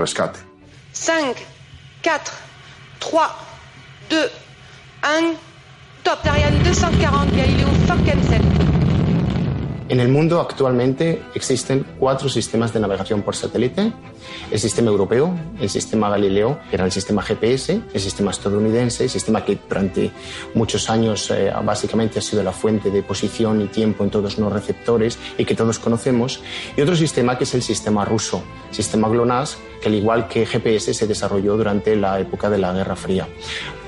Rescate. 5, 4, 3, 2, 1. Top, Ariane 240, Galileo Falcon 7. En el mundo actualmente existen cuatro sistemas de navegación por satélite. El sistema europeo, el sistema Galileo, que era el sistema GPS, el sistema estadounidense, el sistema que durante muchos años eh, básicamente ha sido la fuente de posición y tiempo en todos los receptores y que todos conocemos, y otro sistema que es el sistema ruso, sistema GLONASS, que al igual que GPS se desarrolló durante la época de la Guerra Fría.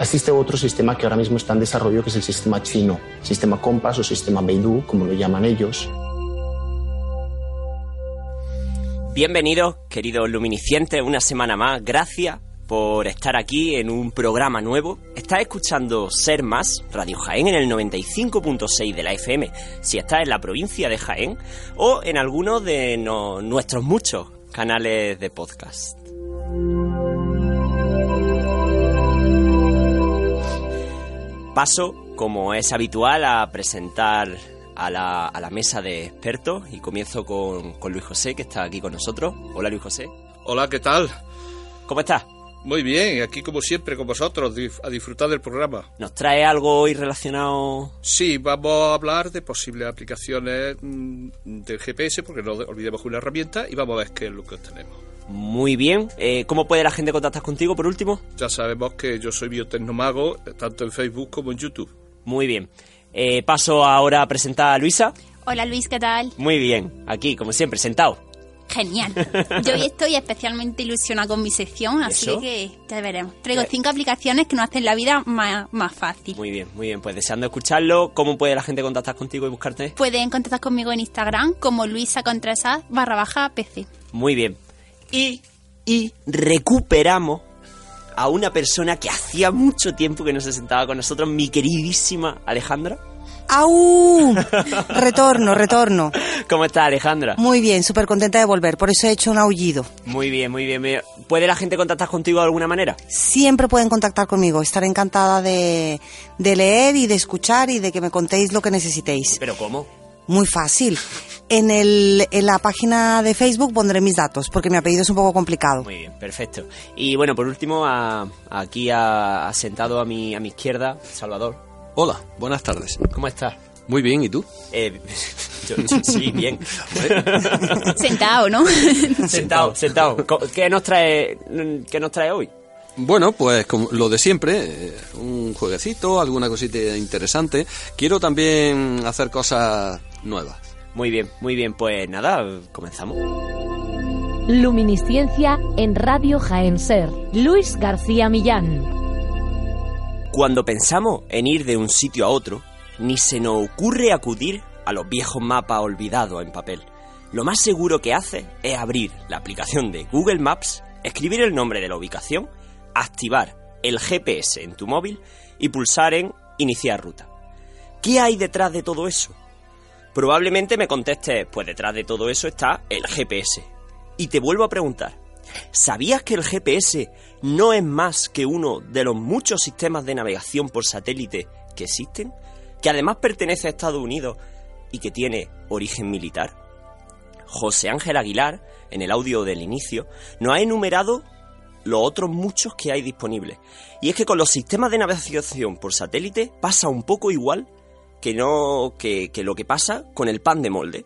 Existe otro sistema que ahora mismo está en desarrollo, que es el sistema chino, sistema COMPAS o sistema Beidou, como lo llaman ellos. Bienvenidos, queridos luminicientes, una semana más. Gracias por estar aquí en un programa nuevo. Estás escuchando Ser Más, Radio Jaén, en el 95.6 de la FM, si estás en la provincia de Jaén, o en alguno de nuestros muchos canales de podcast. Paso, como es habitual, a presentar a la, a la mesa de expertos y comienzo con, con Luis José, que está aquí con nosotros. Hola Luis José. Hola, ¿qué tal? ¿Cómo estás? Muy bien, aquí como siempre con vosotros, a disfrutar del programa. ¿Nos trae algo hoy relacionado? Sí, vamos a hablar de posibles aplicaciones mm, del GPS, porque no olvidemos que una herramienta, y vamos a ver qué es lo que tenemos. Muy bien. Eh, ¿Cómo puede la gente contactar contigo por último? Ya sabemos que yo soy biotecnomago, tanto en Facebook como en YouTube. Muy bien. Eh, paso ahora a presentar a Luisa. Hola Luis, ¿qué tal? Muy bien, aquí como siempre, sentado. Genial. Yo hoy estoy especialmente ilusionada con mi sección, así que ya veremos. Traigo cinco aplicaciones que nos hacen la vida más, más fácil. Muy bien, muy bien. Pues deseando escucharlo, ¿cómo puede la gente contactar contigo y buscarte? Pueden contactar conmigo en Instagram como Luisa Contresas barra baja PC. Muy bien. Y, y recuperamos a una persona que hacía mucho tiempo que no se sentaba con nosotros, mi queridísima Alejandra. ¡Au! Retorno, retorno. ¿Cómo está Alejandra? Muy bien, súper contenta de volver, por eso he hecho un aullido. Muy bien, muy bien. ¿Puede la gente contactar contigo de alguna manera? Siempre pueden contactar conmigo, estaré encantada de, de leer y de escuchar y de que me contéis lo que necesitéis. ¿Pero cómo? Muy fácil. En, el, en la página de Facebook pondré mis datos, porque mi apellido es un poco complicado. Muy bien, perfecto. Y bueno, por último, aquí ha, sentado a mi, a mi izquierda, Salvador. Hola, buenas tardes. ¿Cómo estás? Muy bien, ¿y tú? Eh, sí, bien. sentado, ¿no? sentado, sentado. ¿Qué nos trae, qué nos trae hoy? Bueno, pues como lo de siempre, eh, un jueguecito, alguna cosita interesante. Quiero también hacer cosas nuevas. Muy bien, muy bien. Pues nada, comenzamos. Luminiscencia en Radio Jaén Ser. Luis García Millán. Cuando pensamos en ir de un sitio a otro, ni se nos ocurre acudir a los viejos mapas olvidados en papel. Lo más seguro que hace es abrir la aplicación de Google Maps, escribir el nombre de la ubicación, activar el GPS en tu móvil y pulsar en Iniciar ruta. ¿Qué hay detrás de todo eso? Probablemente me contestes, pues detrás de todo eso está el GPS. Y te vuelvo a preguntar, ¿sabías que el GPS no es más que uno de los muchos sistemas de navegación por satélite que existen, que además pertenece a Estados Unidos y que tiene origen militar. José Ángel Aguilar, en el audio del inicio, nos ha enumerado los otros muchos que hay disponibles. Y es que con los sistemas de navegación por satélite pasa un poco igual que, no, que, que lo que pasa con el pan de molde,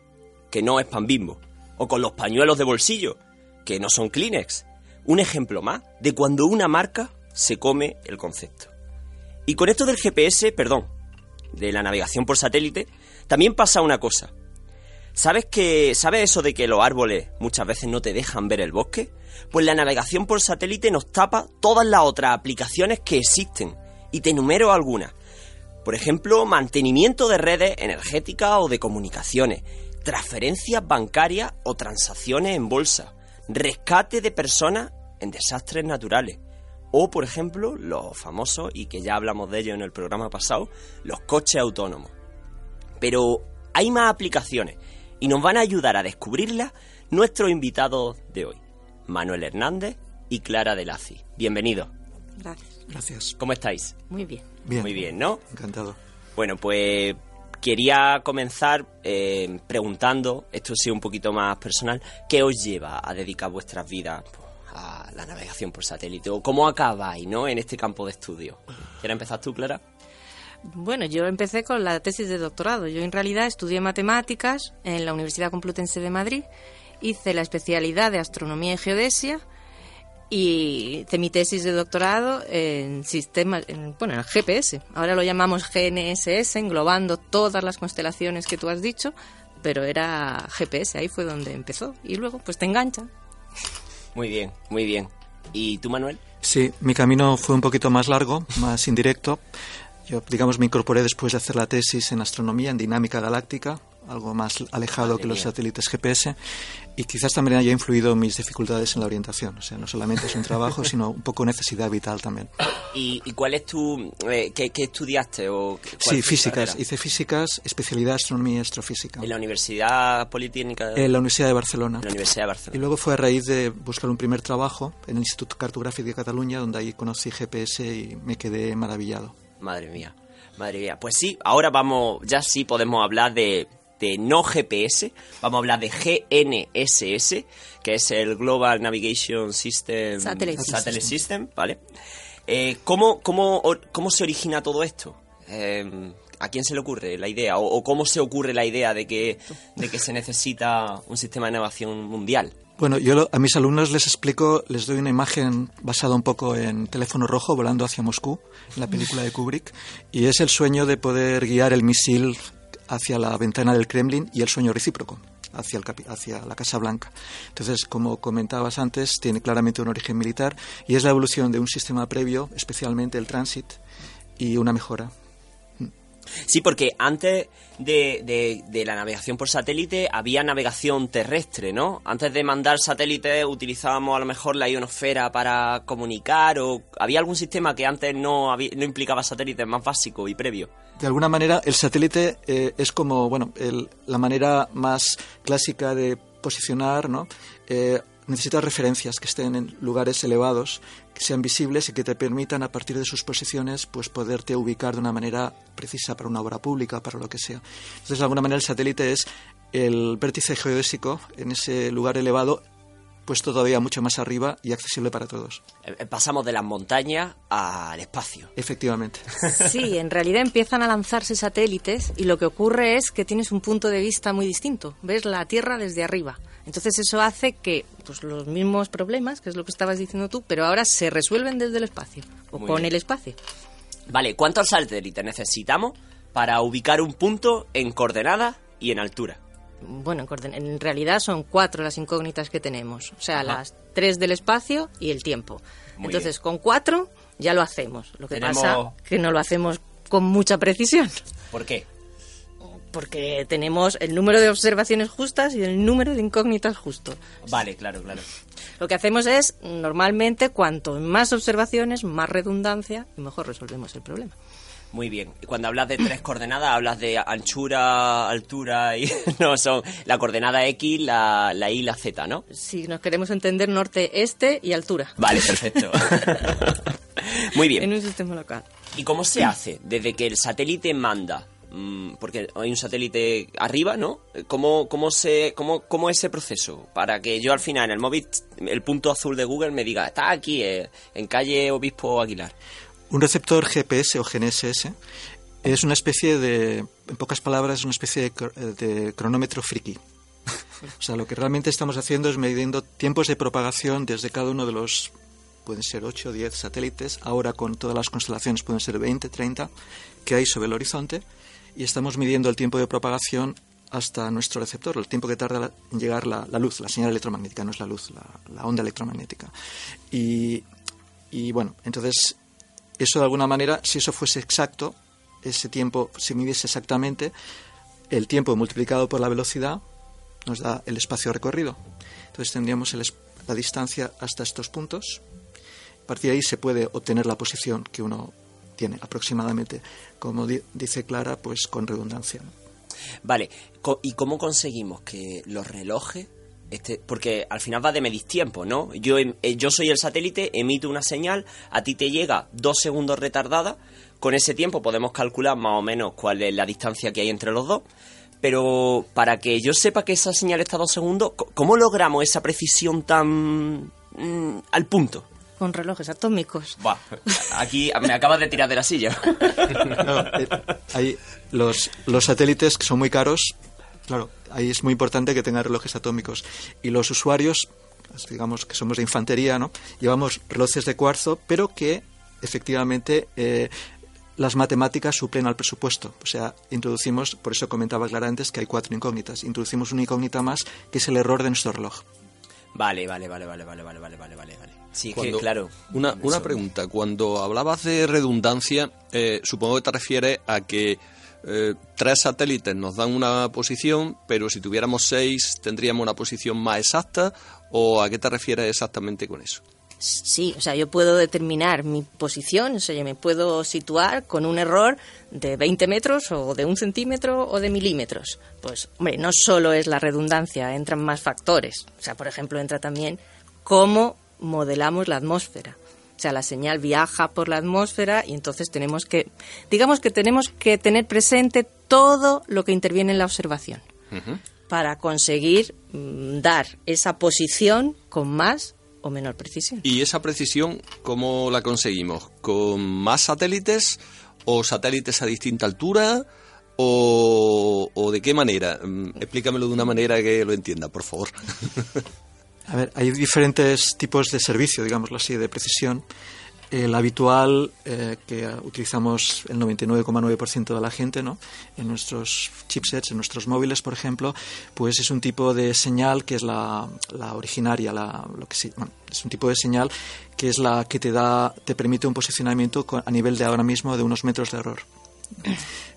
que no es pan bimbo, o con los pañuelos de bolsillo, que no son Kleenex, un ejemplo más de cuando una marca se come el concepto. Y con esto del GPS, perdón, de la navegación por satélite, también pasa una cosa. ¿Sabes que sabes eso de que los árboles muchas veces no te dejan ver el bosque? Pues la navegación por satélite nos tapa todas las otras aplicaciones que existen y te enumero algunas. Por ejemplo, mantenimiento de redes energéticas o de comunicaciones, transferencias bancarias o transacciones en bolsa, rescate de personas en desastres naturales. O, por ejemplo, los famosos, y que ya hablamos de ellos en el programa pasado, los coches autónomos. Pero hay más aplicaciones y nos van a ayudar a descubrirlas nuestros invitados de hoy, Manuel Hernández y Clara Delazi. Bienvenidos. Gracias. Gracias. ¿Cómo estáis? Muy bien. Muy bien, ¿no? Encantado. Bueno, pues quería comenzar eh, preguntando, esto sí un poquito más personal, ¿qué os lleva a dedicar vuestras vidas a la navegación por satélite? ¿O cómo acabáis ¿no? en este campo de estudio? ¿Quieres empezar tú, Clara? Bueno, yo empecé con la tesis de doctorado. Yo en realidad estudié matemáticas en la Universidad Complutense de Madrid, hice la especialidad de astronomía y geodesia y hice mi tesis de doctorado en sistemas, bueno, en GPS. Ahora lo llamamos GNSS, englobando todas las constelaciones que tú has dicho, pero era GPS, ahí fue donde empezó. Y luego, pues te engancha. Muy bien, muy bien. ¿Y tú, Manuel? Sí, mi camino fue un poquito más largo, más indirecto. Yo, digamos, me incorporé después de hacer la tesis en astronomía, en dinámica galáctica, algo más alejado que los satélites GPS, y quizás también haya influido mis dificultades en la orientación. O sea, no solamente es un trabajo, sino un poco necesidad vital también. ¿Y, cuál es tu... Eh, qué, estudiaste? O sí, físicas. Hice físicas, especialidad astronomía y astrofísica. ¿En la Universidad Politécnica? En la Universidad de Barcelona. la Universidad de Barcelona. Y luego fue a raíz de buscar un primer trabajo en el Instituto Cartográfico de Cataluña, donde ahí conocí GPS y me quedé maravillado. Madre mía, madre mía. Pues sí, ahora vamos, ya sí podemos hablar de, de no GPS, vamos a hablar de GNSS, que es el Global Navigation System Satellite, System. ¿vale? Eh, ¿cómo, cómo, cómo, se origina todo esto? Eh, ¿A quién se le ocurre la idea? O, cómo se ocurre la idea de que, de que se necesita un sistema de navegación mundial? Bueno, yo a mis alumnos les explico, les doy una imagen basada un poco en Teléfono Rojo volando hacia Moscú, en la película de Kubrick, y es el sueño de poder guiar el misil hacia la ventana del Kremlin y el sueño recíproco hacia, el, hacia la Casa Blanca. Entonces, como comentabas antes, tiene claramente un origen militar y es la evolución de un sistema previo, especialmente el transit, y una mejora. Sí, porque antes de, de, la navegación por satélite había navegación terrestre, ¿no? Antes de mandar satélites utilizábamos a lo mejor la ionosfera para comunicar o había algún sistema que antes no, no implicaba satélites más básico y previo. De alguna manera el satélite eh, es como, bueno, la manera más clásica de posicionar, ¿no? Eh, necesitas referencias que estén en lugares elevados, que sean visibles y que te permitan a partir de sus posiciones pues poderte ubicar de una manera precisa para una obra pública, para lo que sea. Entonces, de alguna manera el satélite es el vértice geodésico en ese lugar elevado puesto todavía mucho más arriba y accesible para todos. Eh, eh, pasamos de las montañas al espacio. Efectivamente. Sí, en realidad empiezan a lanzarse satélites y lo que ocurre es que tienes un punto de vista muy distinto. Ves la Tierra desde arriba. Entonces eso hace que pues, los mismos problemas, que es lo que estabas diciendo tú, pero ahora se resuelven desde el espacio o con el espacio. Vale, ¿cuántos satélites necesitamos para ubicar un punto en coordenada y en altura? Bueno, en, realidad son cuatro las incógnitas que tenemos, o sea, las tres del espacio y el tiempo. Entonces, con cuatro ya lo hacemos. Lo que pasa que no lo hacemos con mucha precisión. ¿Por qué? porque tenemos el número de observaciones justas y el número de incógnitas justo. Vale, claro, claro. Lo que hacemos es, normalmente, cuanto más observaciones, más redundancia y mejor resolvemos el problema. Muy bien. Cuando hablas de tres coordenadas, hablas de anchura, altura y no son la coordenada X, la, la Y y la Z, ¿no? Sí, nos queremos entender norte, este y altura. Vale, perfecto. Muy bien. En un sistema local. ¿Y cómo se hace desde que el satélite manda Mm, porque hay un satélite arriba, ¿no? ¿Cómo, cómo, se, cómo, ¿Cómo es ese proceso? Para que yo al final en el móvil, el punto azul de Google me diga, está aquí, eh, en calle Obispo Aguilar. Un receptor GPS o GNSS es una especie de, en pocas palabras, una especie de, cronómetro friki. o sea, lo que realmente estamos haciendo es midiendo tiempos de propagación desde cada uno de los pueden ser 8 o 10 satélites, ahora con todas las constelaciones pueden ser 20, 30, que hay sobre el horizonte, y estamos midiendo el tiempo de propagación hasta nuestro receptor, el tiempo que tarda en llegar la, luz, la señal electromagnética, no es la luz, la, onda electromagnética. Y, bueno, entonces, eso de alguna manera, si eso fuese exacto, ese tiempo se midiese exactamente, el tiempo multiplicado por la velocidad nos da el espacio recorrido. Entonces tendríamos la distancia hasta estos puntos. A partir de ahí se puede obtener la posición que uno tiene aproximadamente, como dice Clara, pues con redundancia. Vale, ¿y cómo conseguimos que los relojes este, porque al final va de medir tiempo, ¿no? Yo, em, eh, yo soy el satélite, emito una señal, a ti te llega dos segundos retardada, con ese tiempo podemos calcular más o menos cuál es la distancia que hay entre los dos, pero para que yo sepa que esa señal está a dos segundos, ¿cómo logramos esa precisión tan mm, al punto. Con relojes atómicos. Buah, aquí me acabas de tirar de la silla. No, eh, hay los, los satélites que son muy caros, claro, ahí es muy importante que tengan relojes atómicos. Y los usuarios, digamos que somos de infantería, ¿no? Llevamos relojes de cuarzo, pero que efectivamente eh, las matemáticas suplen al presupuesto. O sea, introducimos, por eso comentaba Clara antes que hay cuatro incógnitas. Introducimos una incógnita más, que es el error de nuestro reloj. Vale, vale, vale, vale, vale, vale, vale, vale, vale. Sí, que, claro. Una, una pregunta. Cuando hablabas de redundancia, eh, supongo que te refieres a que eh, tres satélites nos dan una posición, pero si tuviéramos seis tendríamos una posición más exacta, o a qué te refieres exactamente con eso? Sí, o sea, yo puedo determinar mi posición, o sea, yo me puedo situar con un error de 20 metros o de un centímetro o de milímetros. Pues, hombre, no solo es la redundancia, entran más factores. O sea, por ejemplo, entra también cómo modelamos la atmósfera. O sea, la señal viaja por la atmósfera y entonces tenemos que, digamos que tenemos que tener presente todo lo que interviene en la observación para conseguir mm, dar esa posición con más o menor precisión. ¿Y esa precisión cómo la conseguimos? ¿Con más satélites o satélites a distinta altura? ¿O, o de qué manera? Mm, Explícamelo de una manera que lo entienda, por favor. A ver, hay diferentes tipos de servicio, digámoslo así, de precisión. El habitual eh, que utilizamos el 99,9% de la gente, ¿no? En nuestros chipsets, en nuestros móviles, por ejemplo, pues es un tipo de señal que es la, la originaria, la, lo que sí, bueno, es un tipo de señal que es la que te da, te permite un posicionamiento con- a nivel de ahora mismo de unos metros de error.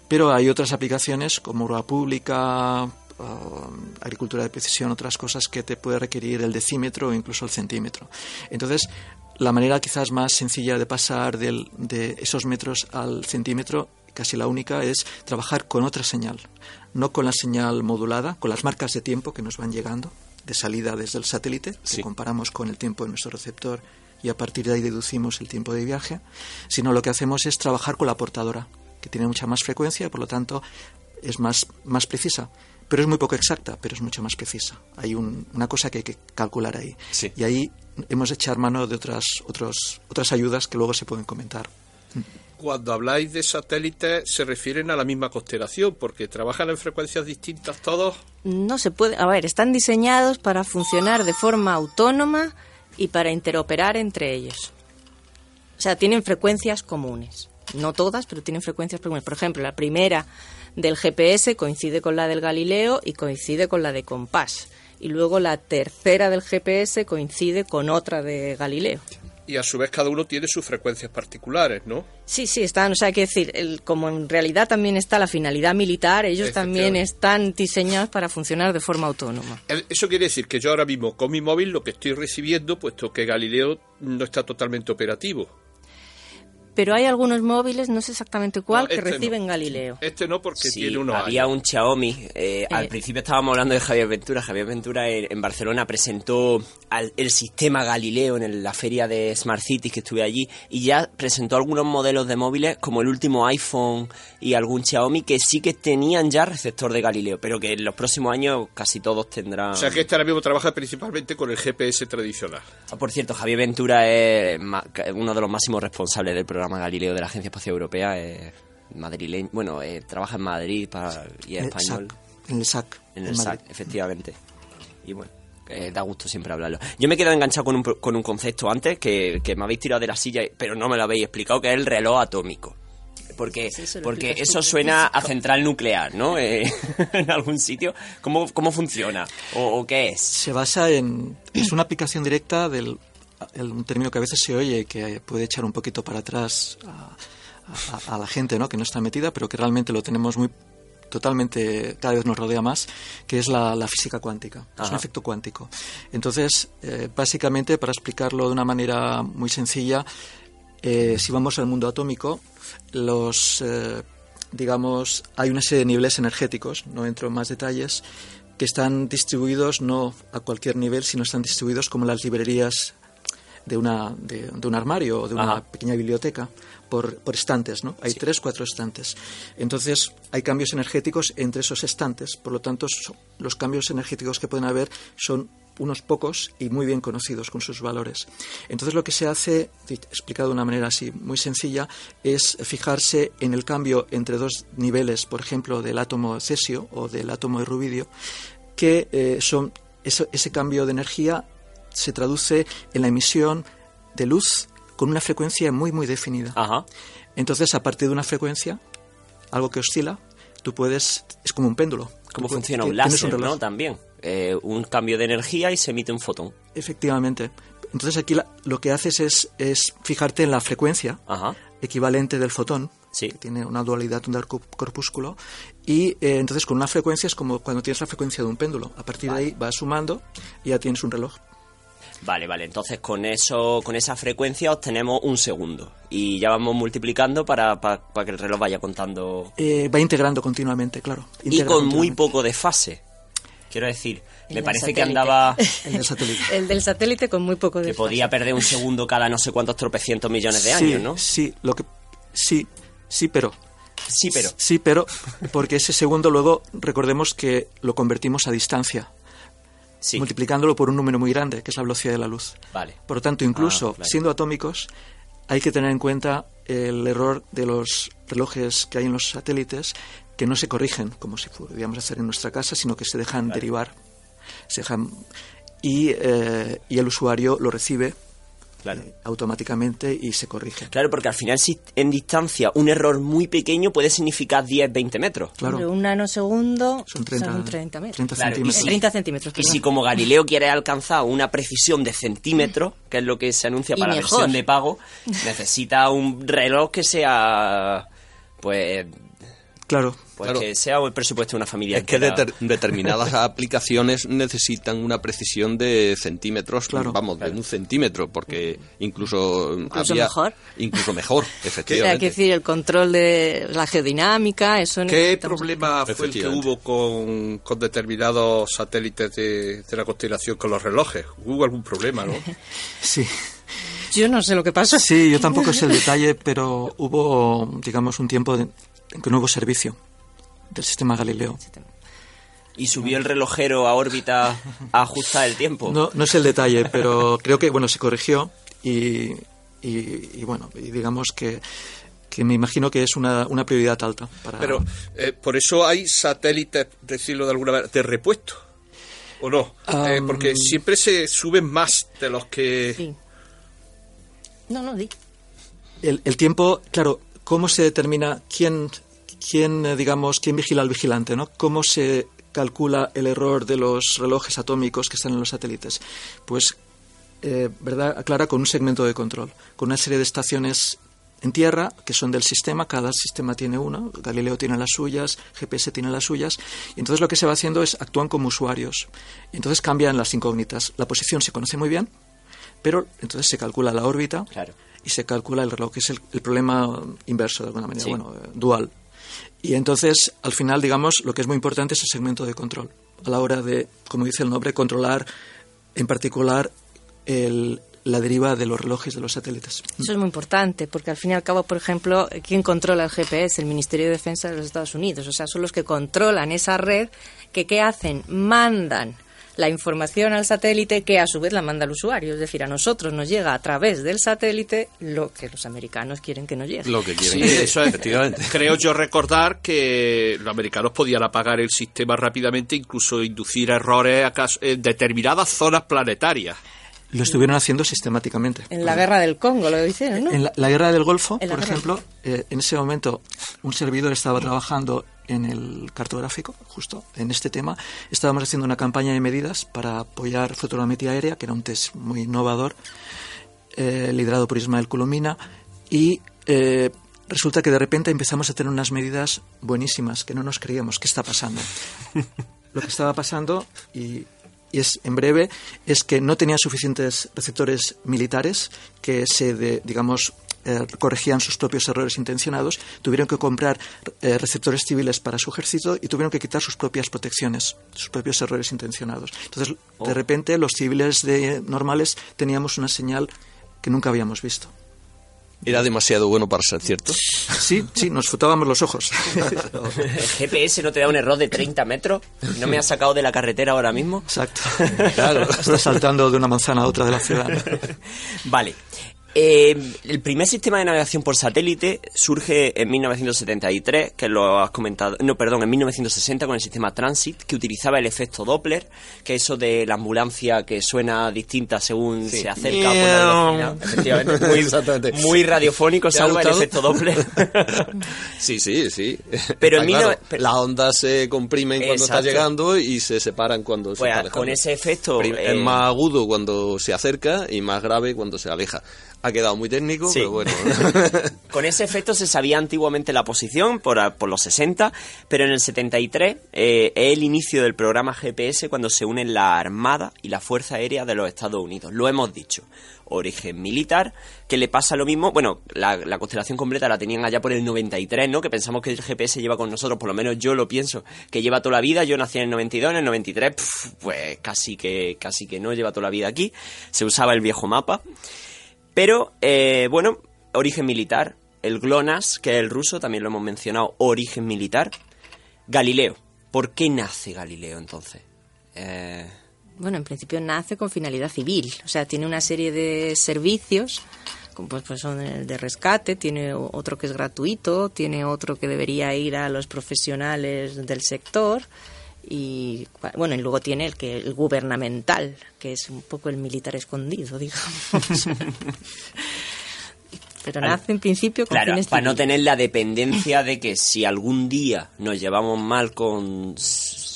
Pero hay otras aplicaciones como rueda pública, agricultura de precisión, otras cosas que te puede requerir el decímetro o incluso el centímetro. Entonces, la manera quizás más sencilla de pasar del- de esos metros al centímetro, casi la única, es trabajar con otra señal. No con la señal modulada, con las marcas de tiempo que nos van llegando de salida desde el satélite, que comparamos con el tiempo de nuestro receptor y a partir de ahí deducimos el tiempo de viaje, sino lo que hacemos es trabajar con la portadora, que tiene mucha más frecuencia y por lo tanto es más, más precisa. Pero es muy poco exacta, pero es mucho más precisa. Hay un- una cosa que hay que calcular ahí. Sí. Y ahí hemos de echar mano de otras, otros, otras ayudas que luego se pueden comentar. Cuando habláis de satélites, se refieren a la misma constelación, porque trabajan en frecuencias distintas todos. No se puede, a ver, están diseñados para funcionar de forma autónoma y para interoperar entre ellos. O sea, tienen frecuencias comunes. No todas, pero tienen frecuencias comunes. Por ejemplo, la primera del GPS coincide con la del Galileo y coincide con la de Compás. Y luego la tercera del GPS coincide con otra de Galileo. Y a su vez cada uno tiene sus frecuencias particulares, ¿no? Sí, sí, están, o sea, hay que decir, el- como en realidad también está la finalidad militar, ellos también están diseñados para funcionar de forma autónoma. Eso quiere decir que yo ahora mismo con mi móvil lo que estoy recibiendo, puesto que Galileo no está totalmente operativo. Pero hay algunos móviles, no sé exactamente cuál, No, que este no. reciben Galileo. Este no, porque Sí, tiene unos había años. un Xiaomi. eh, Al Eh. principio estábamos hablando de Javier Ventura. Javier Ventura en, en Barcelona presentó al- el sistema Galileo en el- la feria de Smart Cities que estuve allí y ya presentó algunos modelos de móviles como el último iPhone y algún Xiaomi que sí que tenían ya receptor de Galileo, pero que en los próximos años casi todos tendrán. O sea que este ahora mismo trabaja principalmente con el GPS tradicional. Ah, Por cierto, Javier Ventura es uno de los máximos responsables del programa Galileo de la Agencia Espacial Europea. Es madrileño, bueno, eh, trabaja en Madrid para, y es En el español. SAC, en el SAC. En el Madrid. SAC, efectivamente. Y bueno, eh, da gusto siempre hablarlo. Yo me he quedado enganchado con un, con un concepto antes que, que me habéis tirado de la silla, pero no me lo habéis explicado, que es el reloj atómico. Porque, Sí, porque eso suena a central nuclear, ¿no? Eh, en algún sitio. ¿Cómo, cómo funciona? ¿O, o qué es? Se basa en... Es una aplicación directa del el- un término que a veces se oye que puede echar un poquito para atrás a, a- a la gente ¿no? que no está metida, pero que realmente lo tenemos muy totalmente, cada vez nos rodea más, que es la, la física cuántica. Es un Ajá. efecto cuántico. Entonces, eh, básicamente, para explicarlo de una manera muy sencilla, eh, si vamos al mundo atómico, los, eh, digamos, hay una serie de niveles energéticos, no entro en más detalles, que están distribuidos no a cualquier nivel, sino están distribuidos como las librerías de, una, de, de un armario o de una pequeña biblioteca por, por estantes, ¿no? Hay tres, cuatro estantes. Entonces, hay cambios energéticos entre esos estantes. Por lo tanto, los cambios energéticos que pueden haber son unos pocos y muy bien conocidos con sus valores. Entonces lo que se hace, explicado de una manera así muy sencilla, es fijarse en el cambio entre dos niveles, por ejemplo, del átomo cesio o del átomo de rubidio, que eh, son ese cambio de energía se traduce en la emisión de luz con una frecuencia muy muy definida. Entonces, a partir de una frecuencia, algo que oscila, tú puedes es como un péndulo. ¿Cómo funciona un láser, un ¿no? También. Eh, un cambio de energía y se emite un fotón. Efectivamente. Entonces aquí lo que haces es, es fijarte en la frecuencia equivalente del fotón, sí. que tiene una dualidad un corpúsculo, y eh, entonces con una frecuencia es como cuando tienes la frecuencia de un péndulo. A partir de ahí vas sumando y ya tienes un reloj. Vale, vale, entonces con eso, con esa frecuencia obtenemos un segundo y ya vamos multiplicando para, para, que el reloj vaya contando. Eh, va integrando continuamente, claro. y con muy poco de fase. Quiero decir, me parece que andaba... El del satélite. el del satélite con muy poco de Que podía perder un segundo cada no sé cuántos tropecientos millones de años, ¿no? Sí, lo que... Sí, sí, pero... Sí, pero... Sí, pero... Porque ese segundo luego, recordemos que lo convertimos a distancia. Sí. multiplicándolo por un número muy grande, que es la velocidad de la luz. Vale. Por lo tanto, incluso ah, siendo atómicos, hay que tener en cuenta el error de los relojes que hay en los satélites, que no se corrigen como si pudiéramos hacer en nuestra casa, sino que se dejan derivar. Se dejan, y, eh, y el usuario lo recibe eh, automáticamente y se corrige. Claro, porque al final si en distancia un error muy pequeño puede significar 10, 20 metros. Claro. un nanosegundo son 30, son 30 metros. 30 centímetros. Y si, 30 centímetros y si como Galileo quiere alcanzar una precisión de centímetros, que es lo que se anuncia para la versión de pago, necesita un reloj que sea pues Claro. Pues que sea el presupuesto de una familia. Es que determinadas aplicaciones necesitan una precisión de centímetros, vamos, de un centímetro, porque incluso, incluso mejor. Incluso mejor, efectivamente. Hay que decir, el control de la geodinámica, eso... ¿Qué problema fue el que hubo con, con determinados satélites de, de la constelación con los relojes? ¿Hubo algún problema, no? sí. Yo no sé lo que pasó. Sí, yo tampoco sé el detalle, pero hubo, digamos, un tiempo de, nuevo servicio del sistema Galileo. ¿Y subió el relojero a órbita a ajustar el tiempo? No, no es el detalle, pero creo que bueno se corrigió y, y, bueno, y digamos que, que me imagino que es una, una prioridad alta. Para... Pero eh, por eso hay satélites, decirlo de alguna manera, de repuesto, ¿o no? Eh, porque siempre se suben más de los que... Sí. No, no, di. El, el tiempo, claro, ¿Cómo se determina quién, quién, eh, digamos, quién vigila al vigilante? ¿no? ¿Cómo se calcula el error de los relojes atómicos que están en los satélites? Pues, eh, ¿verdad? Aclara con un segmento de control, con una serie de estaciones en tierra, que son del sistema, cada sistema tiene uno, Galileo tiene las suyas, GPS tiene las suyas, y entonces lo que se va haciendo es actúan como usuarios, entonces cambian las incógnitas. La posición se conoce muy bien, pero entonces se calcula la órbita, claro y se calcula el reloj, que es el, problema inverso de alguna manera, bueno, eh, dual. Y entonces, al final, digamos, lo que es muy importante es el segmento de control, a la hora de, como dice el nombre, controlar en particular el, la deriva de los relojes de los satélites. Eso es muy importante, porque al fin y al cabo, por ejemplo, ¿quién controla el GPS? El Ministerio de Defensa de los Estados Unidos. O sea, son los que controlan esa red que, ¿qué hacen? Mandan la información al satélite que a su vez la manda al usuario. Es decir, a nosotros nos llega a través del satélite lo que los americanos quieren que nos llegue. Lo que quieren. Sí, eso es, efectivamente. Creo yo recordar que los americanos podían apagar el sistema rápidamente, incluso inducir errores en determinadas zonas planetarias. Lo estuvieron haciendo sistemáticamente. En la guerra del Congo lo hicieron, ¿no? En la, guerra del Golfo, por ejemplo, eh, en ese momento un servidor estaba trabajando en el cartográfico, justo en este tema. Estábamos haciendo una campaña de medidas para apoyar fotogrametría aérea, que era un test muy innovador, eh, liderado por Ismael Colomina, y eh, resulta que de repente empezamos a tener unas medidas buenísimas que no nos creíamos. ¿Qué está pasando? Lo que estaba pasando, y y es en breve es que no tenían suficientes receptores militares que se digamos eh, corregían sus propios errores intencionados, tuvieron que comprar eh, receptores civiles para su ejército y tuvieron que quitar sus propias protecciones, sus propios errores intencionados. Entonces, de oh. repente, los civiles de, normales teníamos una señal que nunca habíamos visto. Era demasiado bueno para ser cierto. Sí, sí, nos frotábamos los ojos. ¿El GPS no te da un error de 30 metros? ¿No me ha sacado de la carretera ahora mismo? Exacto. Claro, estás saltando de una manzana a otra de la ciudad. Vale. Eh, el primer sistema de navegación por satélite surge en 1973, que lo has comentado, no, perdón, en 1960 con el sistema Transit, que utilizaba el efecto Doppler, que es eso de la ambulancia que suena distinta según se acerca por la velocidad. Efectivamente, muy, muy radiofónico, salva el efecto Doppler. sí, sí, sí. Pero en Claro, las ondas se comprimen cuando está llegando y se separan cuando se Pues, está alejando. con ese efecto, Prim- eh, Es más agudo cuando se acerca y más grave cuando se aleja. Ha quedado muy técnico, Sí. pero bueno. Con ese efecto se sabía antiguamente la posición por, por los 60, pero en el 73 eh, es el inicio del programa GPS cuando se unen la Armada y la Fuerza Aérea de los Estados Unidos. Lo hemos dicho. Origen militar, que le pasa lo mismo. Bueno, la, la constelación completa la tenían allá por el 93, ¿no? Que pensamos que el GPS lleva con nosotros, por lo menos yo lo pienso, que lleva toda la vida. Yo nací en el 92, en el 93, pf, pues casi que, casi que no lleva toda la vida aquí. Se usaba el viejo mapa. Pero, eh, bueno, origen militar. El GLONASS, que es el ruso, también lo hemos mencionado, origen militar. Galileo. ¿Por qué nace Galileo entonces? Eh, Bueno, en principio nace con finalidad civil, o sea, tiene una serie de servicios, pues, pues son el de rescate, tiene otro que es gratuito, tiene otro que debería ir a los profesionales del sector y cua- bueno, y luego tiene el que el gubernamental, que es un poco el militar escondido, digamos. Pero nace en principio con claro, fines para no tener la dependencia de que si algún día nos llevamos mal con,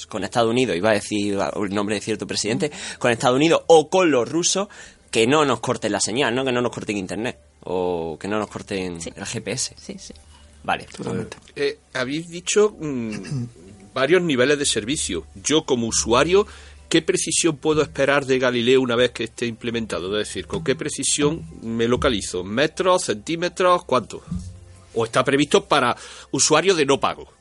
con Estados Unidos, iba a decir el nombre de cierto presidente, con Estados Unidos o con los rusos, que no nos corten la señal, ¿no? Que no nos corten internet o que no nos corten el GPS. Sí, sí. Vale. Eh, habéis dicho mm, varios niveles de servicio. Yo como usuario, ¿qué precisión puedo esperar de Galileo una vez que esté implementado? Es decir, ¿con qué precisión me localizo? ¿Metros, centímetros, cuánto? ¿O está previsto para usuarios de no pago?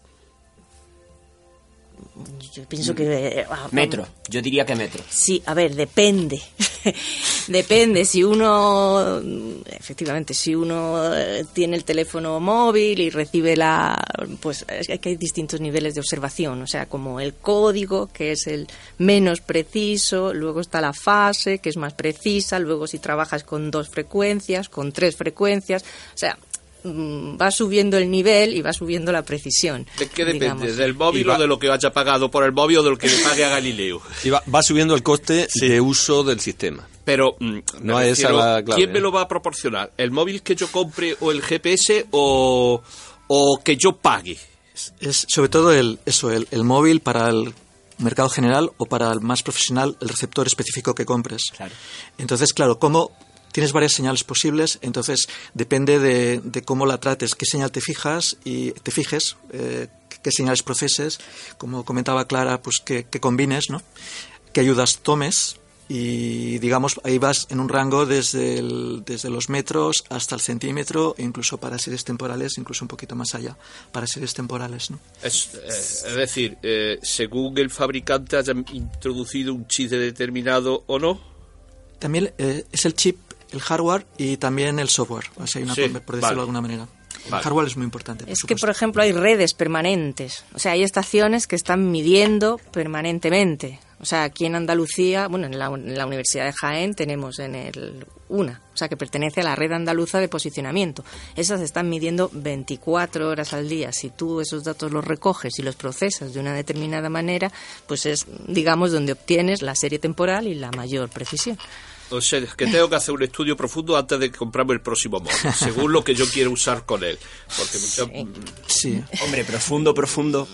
Yo pienso que... eh, ah, Metro, yo diría que metro. Sí, a ver, depende. depende. Si uno, efectivamente, si uno eh, tiene el teléfono móvil y recibe la. Pues es que hay distintos niveles de observación. O sea, como el código, que es el menos preciso, luego está la fase, que es más precisa, luego si trabajas con dos frecuencias, con tres frecuencias. O sea. Mm, Va subiendo el nivel y va subiendo la precisión. ¿De qué depende? digamos. ¿Del móvil va- o de lo que haya pagado por el móvil o de lo que le pague a Galileo? Y va, va subiendo el coste de uso del sistema. Pero mm, No es esa la clave, ¿quién me ¿eh? lo va a proporcionar? ¿El móvil que yo compre o el GPS o, o que yo pague? Es sobre todo el, eso, el, el móvil para el mercado general o para el más profesional, el receptor específico que compres. Claro. Entonces, claro, como tienes varias señales posibles, entonces depende de, de cómo la trates, qué señal te fijas y te fijes, eh, qué señales proceses, como comentaba Clara, pues que, que combines, ¿no? qué ayudas tomes y digamos ahí vas en un rango desde, el- desde los metros hasta el centímetro e incluso para series temporales incluso un poquito más allá para series temporales ¿no? Es, eh, es decir, eh, según el fabricante haya introducido un chip determinado o no. también eh, es el chip el hardware y también el software o sea hay una Sí, por, decirlo vale. de alguna manera Vale. el hardware es muy importante por Es que, por ejemplo, hay redes permanentes. O sea, hay estaciones que están midiendo permanentemente. O sea, aquí en Andalucía, bueno, en la, en la Universidad de Jaén tenemos en el una, o sea, que pertenece a la red andaluza de posicionamiento. Esas están midiendo 24 horas al día. Si tú esos datos los recoges y los procesas de una determinada manera, pues es, digamos, donde obtienes la serie temporal y la mayor precisión. O sea, es que tengo que hacer un estudio profundo antes de comprarme el próximo móvil, según lo que yo quiero usar con él. Porque sí Hombre, profundo, profundo.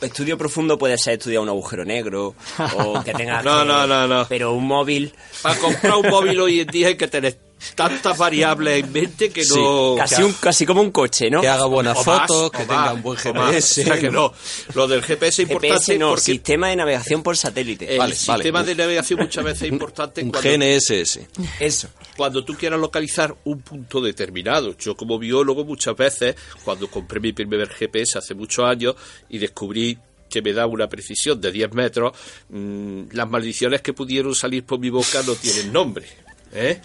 Estudio profundo puede ser estudiar un agujero negro o que tenga No, que- no, no, no. Pero un móvil Para comprar un móvil hoy en día hay que tener tantas variables en mente que no... casi un casi como un coche, ¿no? Que haga buenas fotos, o que más, tenga un buen. GPS. O sea que no. Lo del GPS es importante GPS no, porque sistema de navegación por satélite. el Vale, vale. sistema de navegación muchas veces es importante Un cuando, GNSS. Eso. cuando tú quieras localizar un punto determinado. Yo como biólogo muchas veces, cuando compré mi primer GPS hace muchos años y descubrí que me da una precisión de 10 metros, mm, las maldiciones que pudieron salir por mi boca no tienen nombre. ¿eh?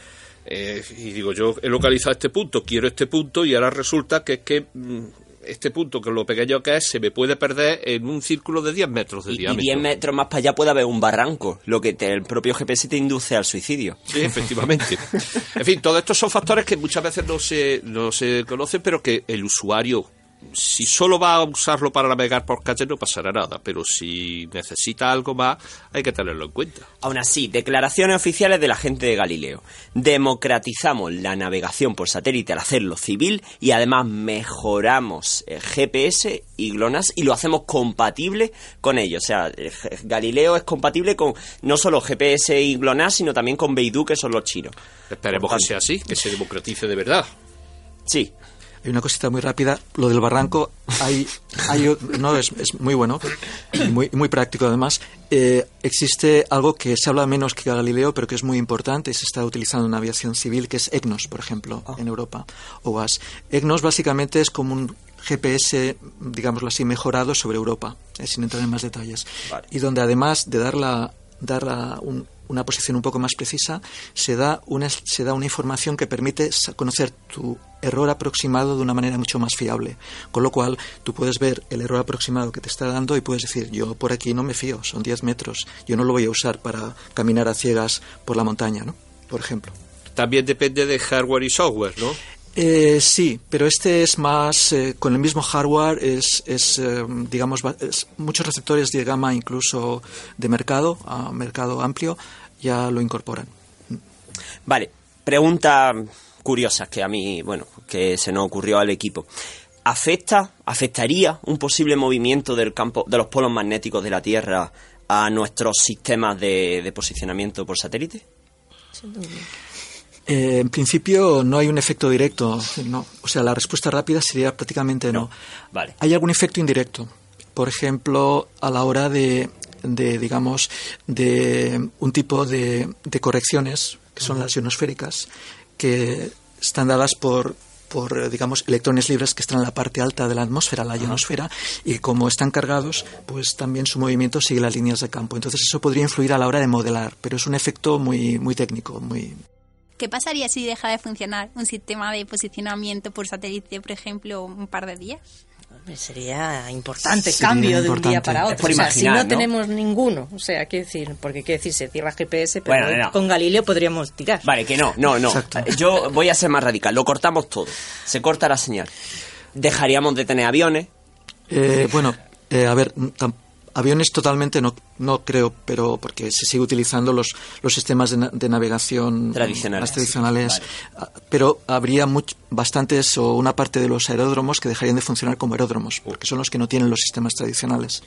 Eh, y digo, yo he localizado este punto, quiero este punto y ahora resulta que es que mm, este punto, que lo pequeño que es, se me puede perder en un círculo de 10 metros de Y, y diámetro. 10 metros más para allá puede haber un barranco, lo que te- el propio GPS te induce al suicidio. Sí, efectivamente. En fin, todos estos son factores que muchas veces no se, no se conocen, pero que el usuario, si solo va a usarlo para navegar por calle, no pasará nada. Pero si necesita algo más, hay que tenerlo en cuenta. Aún así, declaraciones oficiales de la gente de Galileo. Democratizamos la navegación por satélite al hacerlo civil y además mejoramos eh, GPS y GLONASS y lo hacemos compatible con ellos. O sea, Galileo es compatible con no solo GPS y GLONASS, sino también con Beidou, que son los chinos. Esperemos que sea así, que se democratice de verdad. Sí. Hay una cosita muy rápida. Lo del barranco, hay, hay no es, es muy bueno y muy, muy práctico además. Eh, existe algo que se habla menos que Galileo, pero que es muy importante y se está utilizando en aviación civil, que es EGNOS, por ejemplo, en Europa o VAS. EGNOS básicamente es como un GPS, digámoslo así, mejorado sobre Europa, eh, sin entrar en más detalles. Y donde además de dar la, dar la- un- una posición un poco más precisa, se da una, se da una información que permite conocer tu error aproximado de una manera mucho más fiable. Con lo cual, tú puedes ver el error aproximado que te está dando y puedes decir, yo por aquí no me fío, son 10 metros, yo no lo voy a usar para caminar a ciegas por la montaña, ¿no? Por ejemplo. También depende de hardware y software, ¿no? Eh, sí, pero este es más, eh, con el mismo hardware, es, es eh, digamos, es- muchos receptores de gama incluso de mercado, a mercado amplio, ya lo incorporan. Vale, preguntas curiosas que a mí, bueno, que se nos ocurrió al equipo. ¿Afecta, afectaría un posible movimiento del campo, de los polos magnéticos de la Tierra a nuestros sistemas de, de posicionamiento por satélite? Eh, en principio no hay un efecto directo, no. O sea, la respuesta rápida sería prácticamente no. Vale. Hay algún efecto indirecto. Por ejemplo, a la hora de, de, digamos, de un tipo de, de correcciones, que son las ionosféricas, que están dadas por por eh, digamos electrones libres que están en la parte alta de la atmósfera, la ionosfera, y como están cargados, pues también su movimiento sigue las líneas de campo. Entonces eso podría influir a la hora de modelar, pero es un efecto muy muy técnico, muy ¿Qué pasaría si deja de funcionar un sistema de posicionamiento por satélite, por ejemplo, un par de días? Sería importante Sería cambio de un día para otro. por O sea, si no, ¿no? tenemos ninguno, o sea, quiero decir, porque quiero decir, se cierra GPS, pero Bueno, no. con Galileo podríamos tirar. Vale, que no, no, no. Exacto. Yo voy a ser más radical. Lo cortamos todo. Se corta la señal. Dejaríamos de tener aviones. Eh, bueno, eh, a ver, aviones totalmente no, no creo, pero porque se sigue utilizando los, los sistemas de, de navegación Tradicionales. más tradicionales. Ah, Pero habría much- bastantes o una parte de los aeródromos que dejarían de funcionar como aeródromos, porque son los que no tienen los sistemas tradicionales.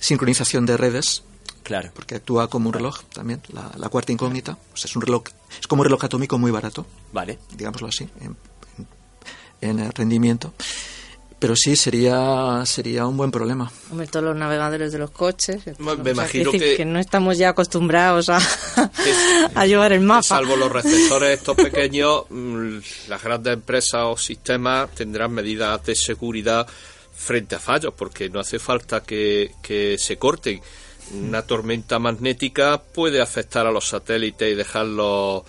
Sincronización de redes, Claro. porque actúa como un reloj también, la, la cuarta incógnita. O sea, es un reloj, es como un reloj atómico muy barato Vale. digámoslo así, en, en- en el rendimiento. Pero sí, sería, sería un buen problema. Hombre, todos los navegadores de los coches. Me imagino decir que- no estamos ya acostumbrados a, a llevar el mapa. Salvo los receptores estos pequeños, mm, las grandes empresas o sistemas tendrán medidas de seguridad frente a fallos, porque no hace falta que, que se corten. Una tormenta magnética puede afectar a los satélites y dejarlos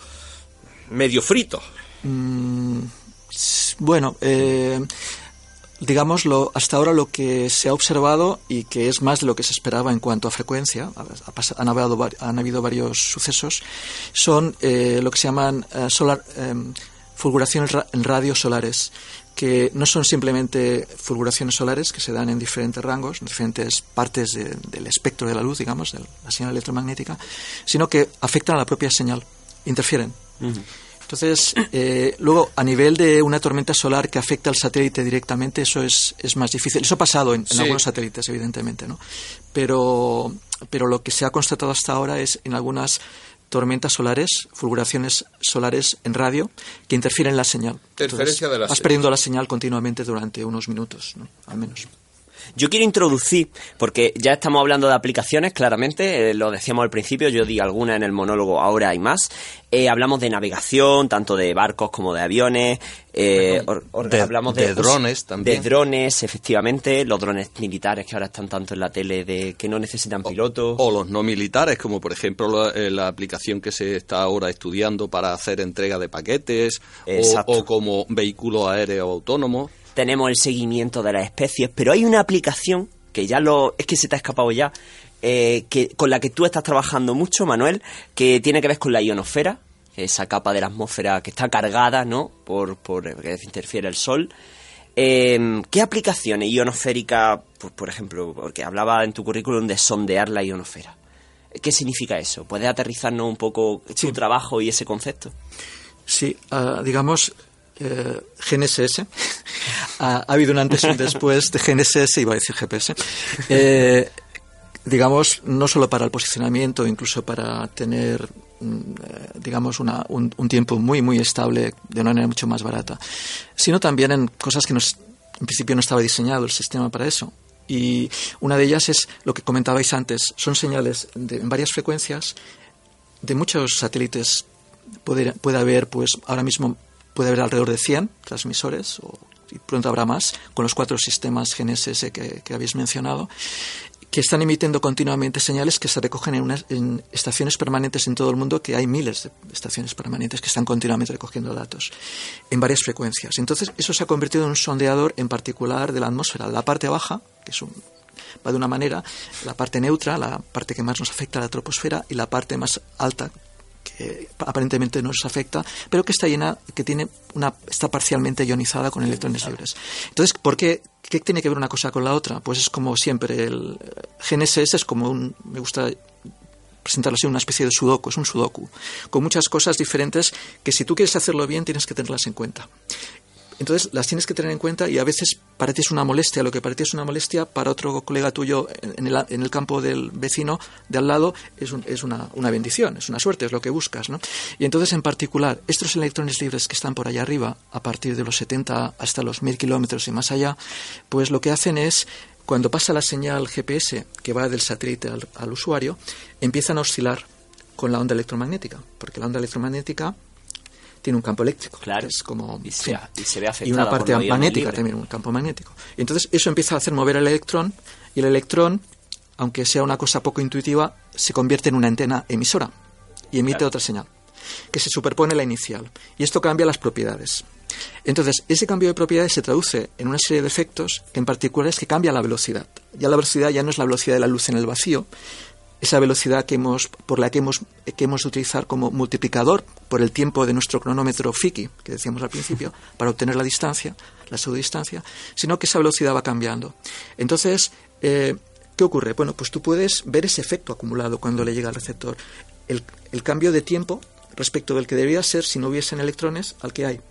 medio fritos. Mm, bueno, eh, digamos, lo, hasta ahora lo que se ha observado y que es más de lo que se esperaba en cuanto a frecuencia, han, habido, varios sucesos, son eh, lo que se llaman eh, solar, em, fulguraciones ra- en radios solares, que no son simplemente fulguraciones solares que se dan en diferentes rangos, en diferentes partes de- del espectro de la luz, digamos, de la señal electromagnética, sino que afectan a la propia señal, interfieren. Entonces, eh, luego, a nivel de una tormenta solar que afecta al satélite directamente, eso es, es más difícil. Eso ha pasado en, en Sí. algunos satélites, evidentemente, ¿no? Pero, pero lo que se ha constatado hasta ahora es en algunas tormentas solares, fulguraciones solares en radio, que interfieren en la señal. Interferencia de la vas señal. perdiendo la señal continuamente durante unos minutos, ¿no? Al menos. Yo quiero introducir, porque ya estamos hablando de aplicaciones, claramente, eh, lo decíamos al principio, yo di alguna en el monólogo, ahora hay más. Eh, hablamos de navegación, tanto de barcos como de aviones. Eh, de, hablamos de, drones también. De drones, efectivamente, los drones militares que ahora están tanto en la tele de que no necesitan pilotos. O, los no militares, como por ejemplo la, aplicación que se está ahora estudiando para hacer entrega de paquetes, o, o como vehículo aéreo autónomo tenemos el seguimiento de las especies, pero hay una aplicación que ya lo es que se te ha escapado ya, eh, que con la que tú estás trabajando mucho, Manuel, que tiene que ver con la ionosfera, esa capa de la atmósfera que está cargada, ¿no? Por, por que interfiere el sol. Eh, ¿Qué aplicaciones ionosféricas, por, por ejemplo, porque hablaba en tu currículum de sondear la ionosfera? ¿Qué significa eso? ¿Puedes aterrizarnos un poco tu trabajo y ese concepto? Sí, ah, digamos, eh, GNSS. ha, habido un antes y un después de GNSS, iba a decir GPS. Eh, digamos, no solo para el posicionamiento, incluso para tener, mm, eh, digamos, una, un, tiempo muy, muy estable de una manera mucho más barata, sino también en cosas que nos, en principio no estaba diseñado el sistema para eso. Y una de ellas es lo que comentabais antes, son señales de, en varias frecuencias de muchos satélites. Puede, puede haber, pues, ahora mismo puede haber alrededor de 100 transmisores o y pronto habrá más con los cuatro sistemas GNSS que, habéis mencionado que están emitiendo continuamente señales que se recogen en, estaciones permanentes en todo el mundo, que hay miles de estaciones permanentes que están continuamente recogiendo datos en varias frecuencias. Entonces, eso se ha convertido en un sondeador en particular de la atmósfera. La parte baja, que es va de una manera, la parte neutra, la parte que más nos afecta a la troposfera, y la parte más alta, que aparentemente no nos afecta, pero que está llena, que tiene una, está parcialmente ionizada con electrones libres. Entonces, ¿por qué, qué tiene que ver una cosa con la otra? Pues es como siempre, el GNSS es como un, me gusta presentarlo así, una especie de sudoku, es un sudoku, con muchas cosas diferentes que si tú quieres hacerlo bien tienes que tenerlas en cuenta. Entonces las tienes que tener en cuenta y a veces para ti es una molestia, lo que para ti es una molestia, para otro colega tuyo en el, en el campo del vecino de al lado es, es una, una, bendición, es una suerte, es lo que buscas. ¿no? Y entonces en particular, estos electrones libres que están por allá arriba, a partir de los 70 hasta los 1000 kilómetros y más allá, pues lo que hacen es cuando pasa la señal GPS que va del satélite al, al, usuario, empiezan a oscilar con la onda electromagnética, porque la onda electromagnética tiene un campo eléctrico. Claro. Es como, y, se, ve y una parte magnética también, un campo magnético. Y entonces eso empieza a hacer mover el electrón y el electrón, aunque sea una cosa poco intuitiva, se convierte en una antena emisora y emite otra señal que se superpone a la inicial. Y esto cambia las propiedades. Entonces, ese cambio de propiedades se traduce en una serie de efectos, en particular es que cambia la velocidad. Ya la velocidad ya no es la velocidad de la luz en el vacío, esa velocidad que hemos, por la que hemos, que hemos de utilizar como multiplicador por el tiempo de nuestro cronómetro Fiki, que decíamos al principio, para obtener la distancia, la pseudo-distancia, sino que esa velocidad va cambiando. Entonces, eh, ¿qué ocurre? Bueno, pues tú puedes ver ese efecto acumulado cuando le llega al receptor. El, el cambio de tiempo respecto del que debería ser si no hubiesen electrones al que hay.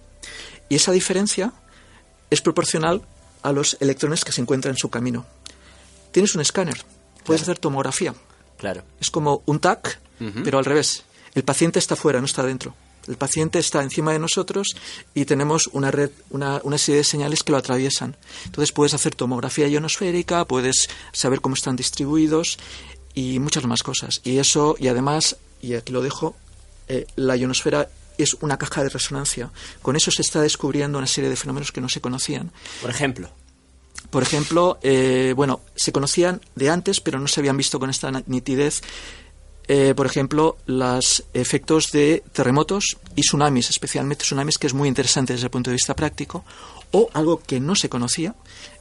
Y esa diferencia es proporcional a los electrones que se encuentran en su camino. Tienes un escáner, puedes hacer tomografía Claro. Es como un TAC, pero al revés. El paciente está fuera, no está dentro. El paciente está encima de nosotros y tenemos una red, una, una, serie de señales que lo atraviesan. Entonces puedes hacer tomografía ionosférica, puedes saber cómo están distribuidos y muchas más cosas. Y eso, y además, y aquí lo dejo, eh, la ionosfera es una caja de resonancia. Con eso se está descubriendo una serie de fenómenos que no se conocían. Por ejemplo. Por ejemplo, eh, bueno, se conocían de antes, pero no se habían visto con esta nitidez. Eh, por ejemplo, los efectos de terremotos y tsunamis, especialmente tsunamis, que es muy interesante desde el punto de vista práctico, o algo que no se conocía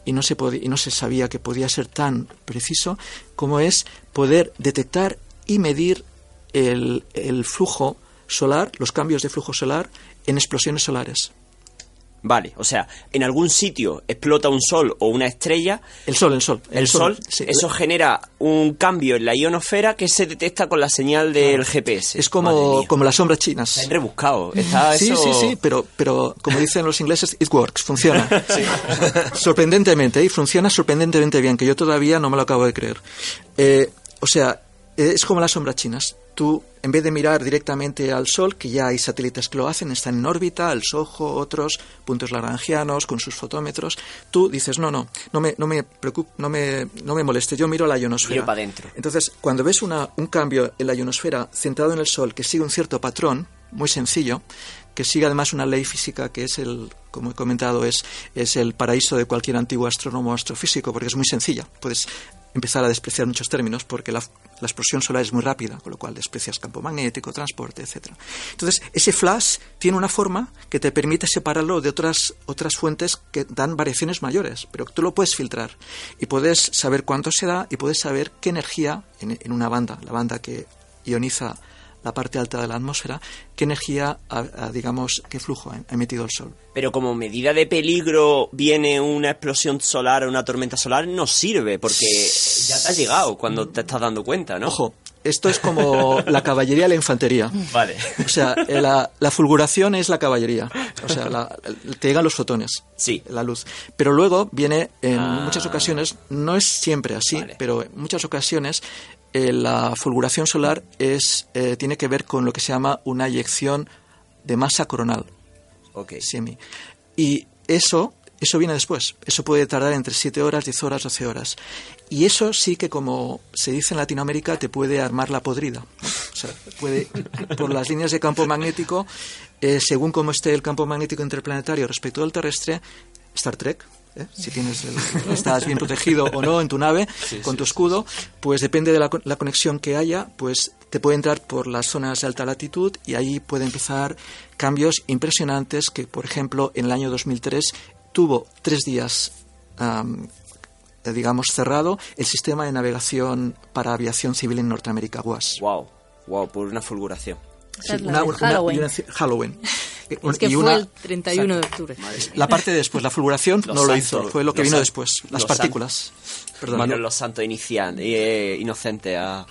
y no se, y no se sabía que podía ser tan preciso, como es poder detectar y medir el, el flujo solar, los cambios de flujo solar en explosiones solares. Vale, o sea, en algún sitio explota un sol o una estrella. El sol, el sol. El, sol, eso genera un cambio en la ionosfera que se detecta con la señal del GPS. Es como, como las sombras chinas. Está rebuscado. sí, sí, sí, pero, pero como dicen los ingleses, it works, funciona. Sorprendentemente, y funciona sorprendentemente bien, que yo todavía no me lo acabo de creer. Eh, o sea, es como las sombras chinas tú, en vez de mirar directamente al Sol, que ya hay satélites que lo hacen, están en órbita, el SOHO, otros, puntos lagrangianos, con sus fotómetros, tú dices, no, no, no me, no me, no me, no me moleste, yo miro la ionosfera. Miro para adentro. Entonces, cuando ves una, un cambio en la ionosfera centrado en el Sol que sigue un cierto patrón, muy sencillo, que sigue además una ley física que es el, como he comentado, es, es el paraíso de cualquier antiguo astrónomo o astrofísico, porque es muy sencilla. Puedes empezar a despreciar muchos términos porque la, la, explosión solar es muy rápida, con lo cual desprecias campo magnético, transporte, etc. Entonces, ese flash tiene una forma que te permite separarlo de otras, otras fuentes que dan variaciones mayores, pero tú lo puedes filtrar y puedes saber cuánto se da y puedes saber qué energía en, en una banda, la banda que ioniza la parte alta de la atmósfera, qué energía, digamos, qué flujo ha emitido el Sol. Pero como medida de peligro viene una explosión solar o una tormenta solar, no sirve, porque ya te ha llegado cuando te estás dando cuenta, ¿no? Ojo, esto es como la caballería y la infantería. Vale. O sea, eh, la, la fulguración es la caballería. O sea, la, te llegan los fotones. Sí. La luz. Pero luego viene, en ah. muchas ocasiones, no es siempre así, vale. pero en muchas ocasiones eh, la fulguración solar es, eh, tiene que ver con lo que se llama una eyección de masa coronal. Ok. Semi. Y eso, eso viene después. Eso puede tardar entre 7 horas, 10 horas, 12 horas. Y eso sí que, como se dice en Latinoamérica, te puede armar la podrida. O sea, puede, por las líneas de campo magnético, eh, según cómo esté el campo magnético interplanetario respecto al terrestre, Star Trek, ¿eh? si tienes el, estás bien protegido o no en tu nave sí, con sí, tu escudo, pues depende de la, la, conexión que haya, pues te puede entrar por las zonas de alta latitud y ahí puede empezar cambios impresionantes que, por ejemplo, en el año 2003 tuvo tres días, um, digamos, cerrado el sistema de navegación para aviación civil en Norteamérica, WAS. Wow, wow, por una fulguración. Sí, una, una, Halloween. Una, Halloween. Es que fue el 31 de octubre. La parte de después, la fulguración, no lo hizo, fue lo que vino después, las partículas. Perdón. Manuel Los Santos inician, eh, inocente a...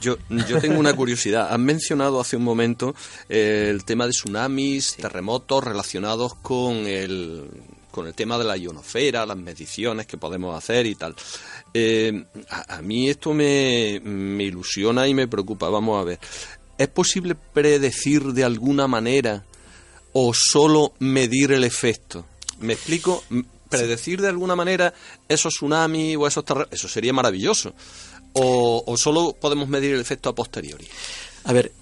Yo, yo tengo una curiosidad. Han mencionado hace un momento eh, el tema de tsunamis, sí. terremotos relacionados con el, con el tema de la ionosfera, las mediciones que podemos hacer y tal. Eh, a, a, mí esto me, me ilusiona y me preocupa. Vamos a ver. ¿Es posible predecir de alguna manera o solo medir el efecto? ¿Me explico? Predecir de alguna manera esos tsunamis o esos terremotos, eso sería maravilloso. O, solo podemos medir el efecto a posteriori. A ver,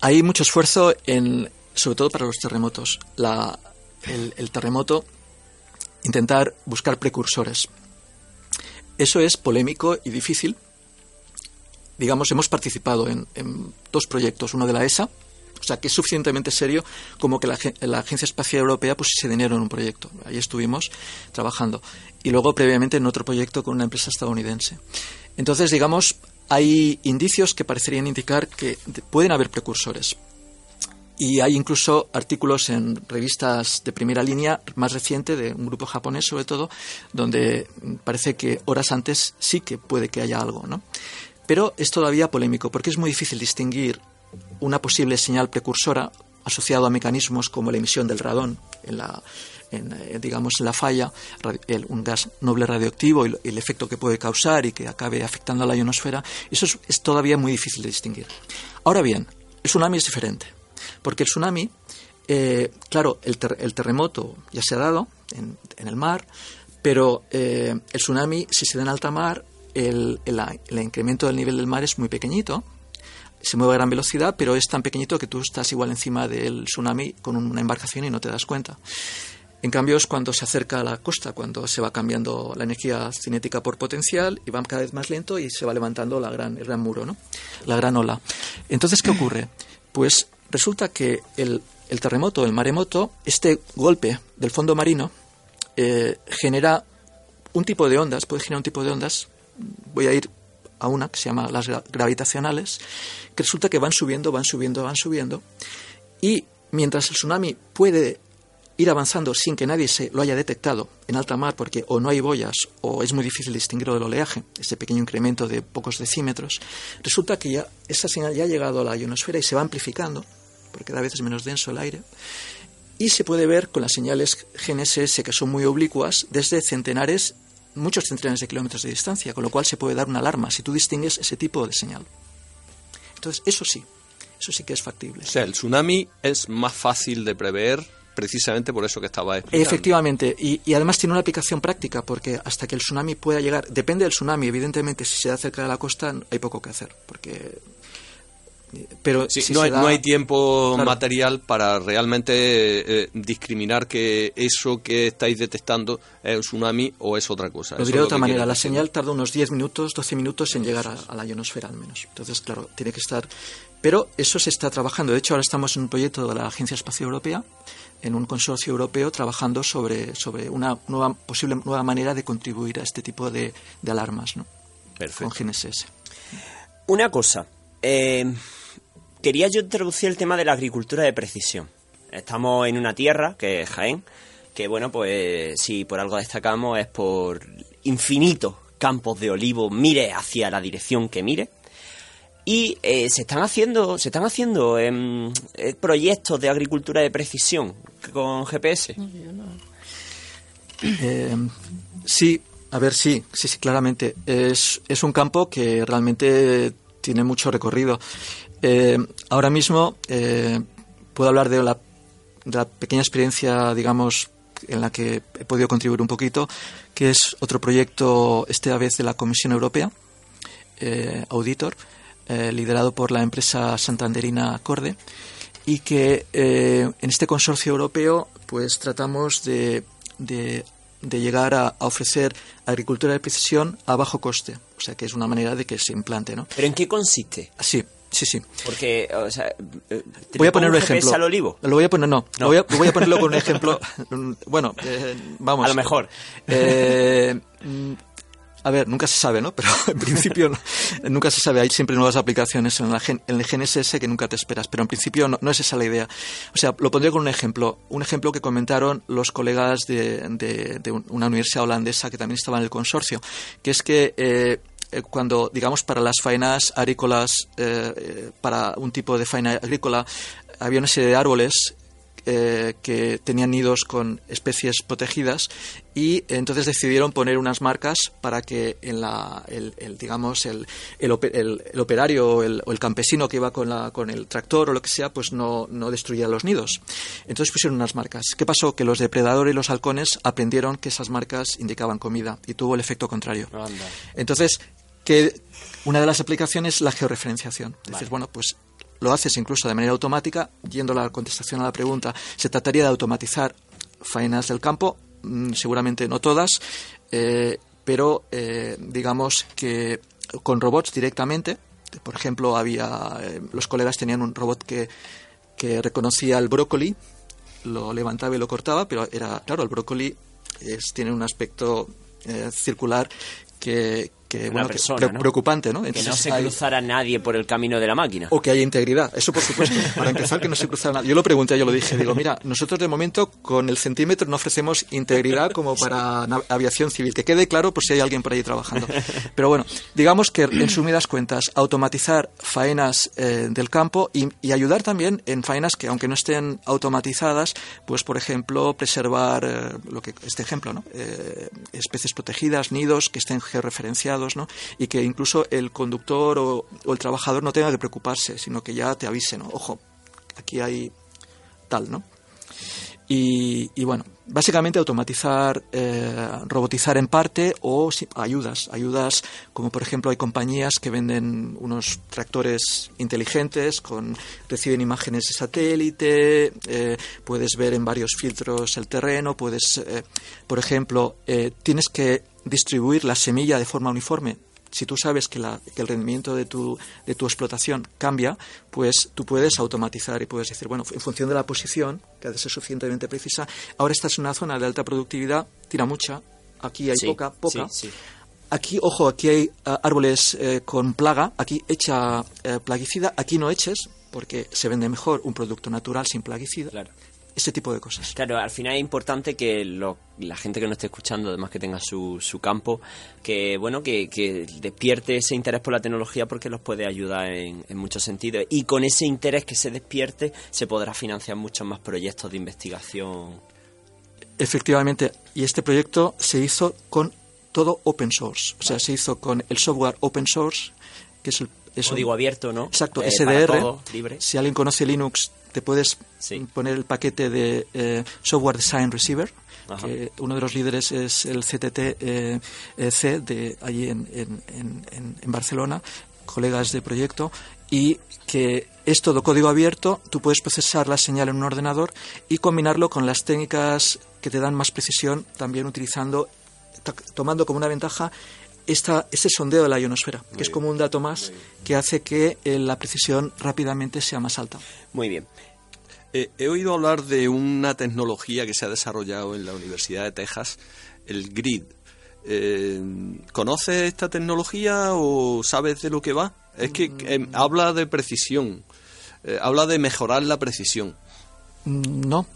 hay mucho esfuerzo en, sobre todo para los terremotos. La, el terremoto, intentar buscar precursores. Eso es polémico y difícil, digamos, hemos participado en, dos proyectos, uno de la ESA, o sea, que es suficientemente serio como que la, Agencia Espacial Europea pusiese dinero en un proyecto. Ahí estuvimos trabajando. Y luego, previamente, en otro proyecto con una empresa estadounidense. Entonces, digamos, hay indicios que parecerían indicar que pueden haber precursores. Y hay incluso artículos en revistas de primera línea, más reciente, de un grupo japonés sobre todo, donde parece que horas antes sí que puede que haya algo, ¿no? Pero es todavía polémico porque es muy difícil distinguir una posible señal precursora asociada a mecanismos como la emisión del radón en la, en, eh, digamos, la falla, un gas noble radioactivo y el efecto que puede causar y que acabe afectando a la ionosfera. Eso es, todavía muy difícil de distinguir. Ahora bien, el tsunami es diferente porque el tsunami, eh, claro, el, el, terremoto ya se ha dado en, en el mar, pero eh, el tsunami, si se da en alta mar, el, el, el, incremento del nivel del mar es muy pequeñito, se mueve a gran velocidad, pero es tan pequeñito que tú estás igual encima del tsunami con una embarcación y no te das cuenta. En cambio es cuando se acerca a la costa, cuando se va cambiando la energía cinética por potencial y va cada vez más lento y se va levantando la gran, el gran muro, ¿no? la gran ola. Entonces, ¿qué ocurre? Pues resulta que el, el terremoto, el maremoto, este golpe del fondo marino eh, genera un tipo de ondas, puede generar un tipo de ondas voy a ir a una que se llama las gravitacionales, que resulta que van subiendo, van subiendo, van subiendo, y mientras el tsunami puede ir avanzando sin que nadie se lo haya detectado en alta mar, porque o no hay boyas o es muy difícil distinguirlo del oleaje, ese pequeño incremento de pocos decímetros, resulta que ya esa señal ya ha llegado a la ionosfera y se va amplificando, porque cada vez es menos denso el aire, y se puede ver con las señales GNSS que son muy oblicuas desde centenares muchos centenares de kilómetros de distancia, con lo cual se puede dar una alarma si tú distingues ese tipo de señal. Entonces, eso sí, eso sí que es factible. O sea, el tsunami es más fácil de prever precisamente por eso que estaba explicando. Efectivamente, y, y, además tiene una aplicación práctica, porque hasta que el tsunami pueda llegar, depende del tsunami, evidentemente, si se da cerca de la costa hay poco que hacer, porque... Pero si no, hay, no, hay, tiempo claro. material para realmente eh, discriminar que eso que estáis detectando es un tsunami o es otra cosa. Lo diré de otra manera, la señal tarda unos 10 minutos, 12 minutos en llegar a, a la ionosfera al menos. Entonces, claro, tiene que estar... Pero eso se está trabajando. De hecho, ahora estamos en un proyecto de la Agencia Espacial Europea en un consorcio europeo trabajando sobre, sobre una nueva, posible nueva manera de contribuir a este tipo de, de alarmas ¿no? Perfecto. con GNSS. Una cosa, eh, quería yo introducir el tema de la agricultura de precisión. Estamos en una tierra, que es Jaén, que bueno, pues si por algo destacamos es por infinitos campos de olivo, mire hacia la dirección que mire. Y eh, se están haciendo, se están haciendo eh, proyectos de agricultura de precisión con GPS. Eh, sí, a ver, sí, sí, sí, claramente. Es, es un campo que realmente tiene mucho recorrido. Eh, ahora mismo eh, puedo hablar de la, de la, pequeña experiencia, digamos, en la que he podido contribuir un poquito, que es otro proyecto, esta vez de la Comisión Europea, eh, Auditor, liderado por la empresa santanderina Corde, y que en este consorcio europeo pues tratamos de, de de llegar a, a, ofrecer agricultura de precisión a bajo coste. O sea, que es una manera de que se implante, ¿no? ¿Pero en qué consiste? Sí, sí, sí. Porque, o sea... Voy a poner un ejemplo. al olivo? Lo voy a poner, no. no. Voy, a, voy, a, ponerlo con un ejemplo... bueno, eh, vamos. A lo mejor. Eh, a ver, nunca se sabe, ¿no? Pero en principio no, nunca se sabe. Hay siempre nuevas aplicaciones en, la, en, el GNSS que nunca te esperas. Pero en principio no, no, es esa la idea. O sea, lo pondré con un ejemplo. Un ejemplo que comentaron los colegas de, de, de una universidad holandesa que también estaba en el consorcio. Que es que eh, cuando, digamos, para las faenas agrícolas, eh, para un tipo de faena agrícola, había una serie de árboles eh, que tenían nidos con especies protegidas y entonces decidieron poner unas marcas para que en la, el, el digamos el, el, el operario o el, campesino que iba con, la, con el tractor o lo que sea pues no, no destruyera los nidos. Entonces pusieron unas marcas. ¿qué pasó? que los depredadores y los halcones aprendieron que esas marcas indicaban comida y tuvo el efecto contrario. Entonces que una de las aplicaciones es la georreferenciación vale. dices bueno pues lo haces incluso de manera automática, yendo a la contestación a la pregunta, se trataría de automatizar faenas del campo, mmm, seguramente no todas, eh, pero eh, digamos que con robots directamente. Por ejemplo, había eh, los colegas tenían un robot que, que reconocía el brócoli, lo levantaba y lo cortaba, pero era claro, el brócoli es, tiene un aspecto circular que, que, Una bueno, persona, que, ¿no? preocupante, ¿no? que no se cruzara nadie por el camino de la máquina. O que haya integridad, eso por supuesto. Para empezar, que no se cruzara nadie. Yo lo pregunté, yo lo dije, digo, mira, nosotros de momento con el centímetro no ofrecemos integridad como para aviación civil, que quede claro por si hay alguien por ahí trabajando. Pero bueno, digamos que en sumidas cuentas, automatizar faenas eh, del campo y, y, ayudar también en faenas que aunque no estén automatizadas, pues por ejemplo, preservar eh, lo que este ejemplo, ¿no? Eh, especies protegidas, nidos que estén georreferenciados ¿no? y que incluso el conductor o, el trabajador no tenga que preocuparse, sino que ya te avise, ¿no? Ojo, aquí hay tal, ¿no? Y, bueno, básicamente automatizar, eh, robotizar en parte o ayudas, ayudas como por ejemplo hay compañías que venden unos tractores inteligentes con reciben imágenes de satélite, eh, puedes ver en varios filtros el terreno, puedes, eh, por ejemplo, tienes que distribuir la semilla de forma uniforme. Si tú sabes que, la, que, el rendimiento de tu, de tu explotación cambia, pues tú puedes automatizar y puedes decir, bueno, en función de la posición, que ha de ser suficientemente precisa, ahora estás en una zona de alta productividad, tira mucha, aquí hay sí, poca, poca. Sí, sí. Aquí, ojo, aquí hay uh, árboles eh, con plaga, aquí echa eh, plaguicida, aquí no eches, porque se vende mejor un producto natural sin plaguicida. Claro ese tipo de cosas. Claro, al final es importante que lo, la gente que nos esté escuchando, además que tenga su, su campo, que bueno, que, que, despierte ese interés por la tecnología porque los puede ayudar en, en, muchos sentidos. Y con ese interés que se despierte, se podrá financiar muchos más proyectos de investigación. Efectivamente, y este proyecto se hizo con todo open source, o sea, se hizo con el software open source, que es el Es un- Código abierto, ¿no? Exacto, Eh, SDR. todo, libre. Si alguien conoce Linux, te puedes poner el paquete de eh, Software Design Receiver. Ajá. Que uno de los líderes es el CTT eh, C de allí en, en- en- en- Barcelona, colegas de proyecto, y que es todo código abierto, tú puedes procesar la señal en un ordenador y combinarlo con las técnicas que te dan más precisión, también utilizando, to- tomando como una ventaja esta, ese sondeo de la ionosfera, que es como un dato más que hace que eh, la precisión rápidamente sea más alta. Muy bien. Eh, he oído hablar de una tecnología que se ha desarrollado en la Universidad de Texas, el GRID. Eh, ¿Conoces esta tecnología o sabes de lo que va? Es que eh, habla de precisión, eh, habla de mejorar la precisión. Mm, No,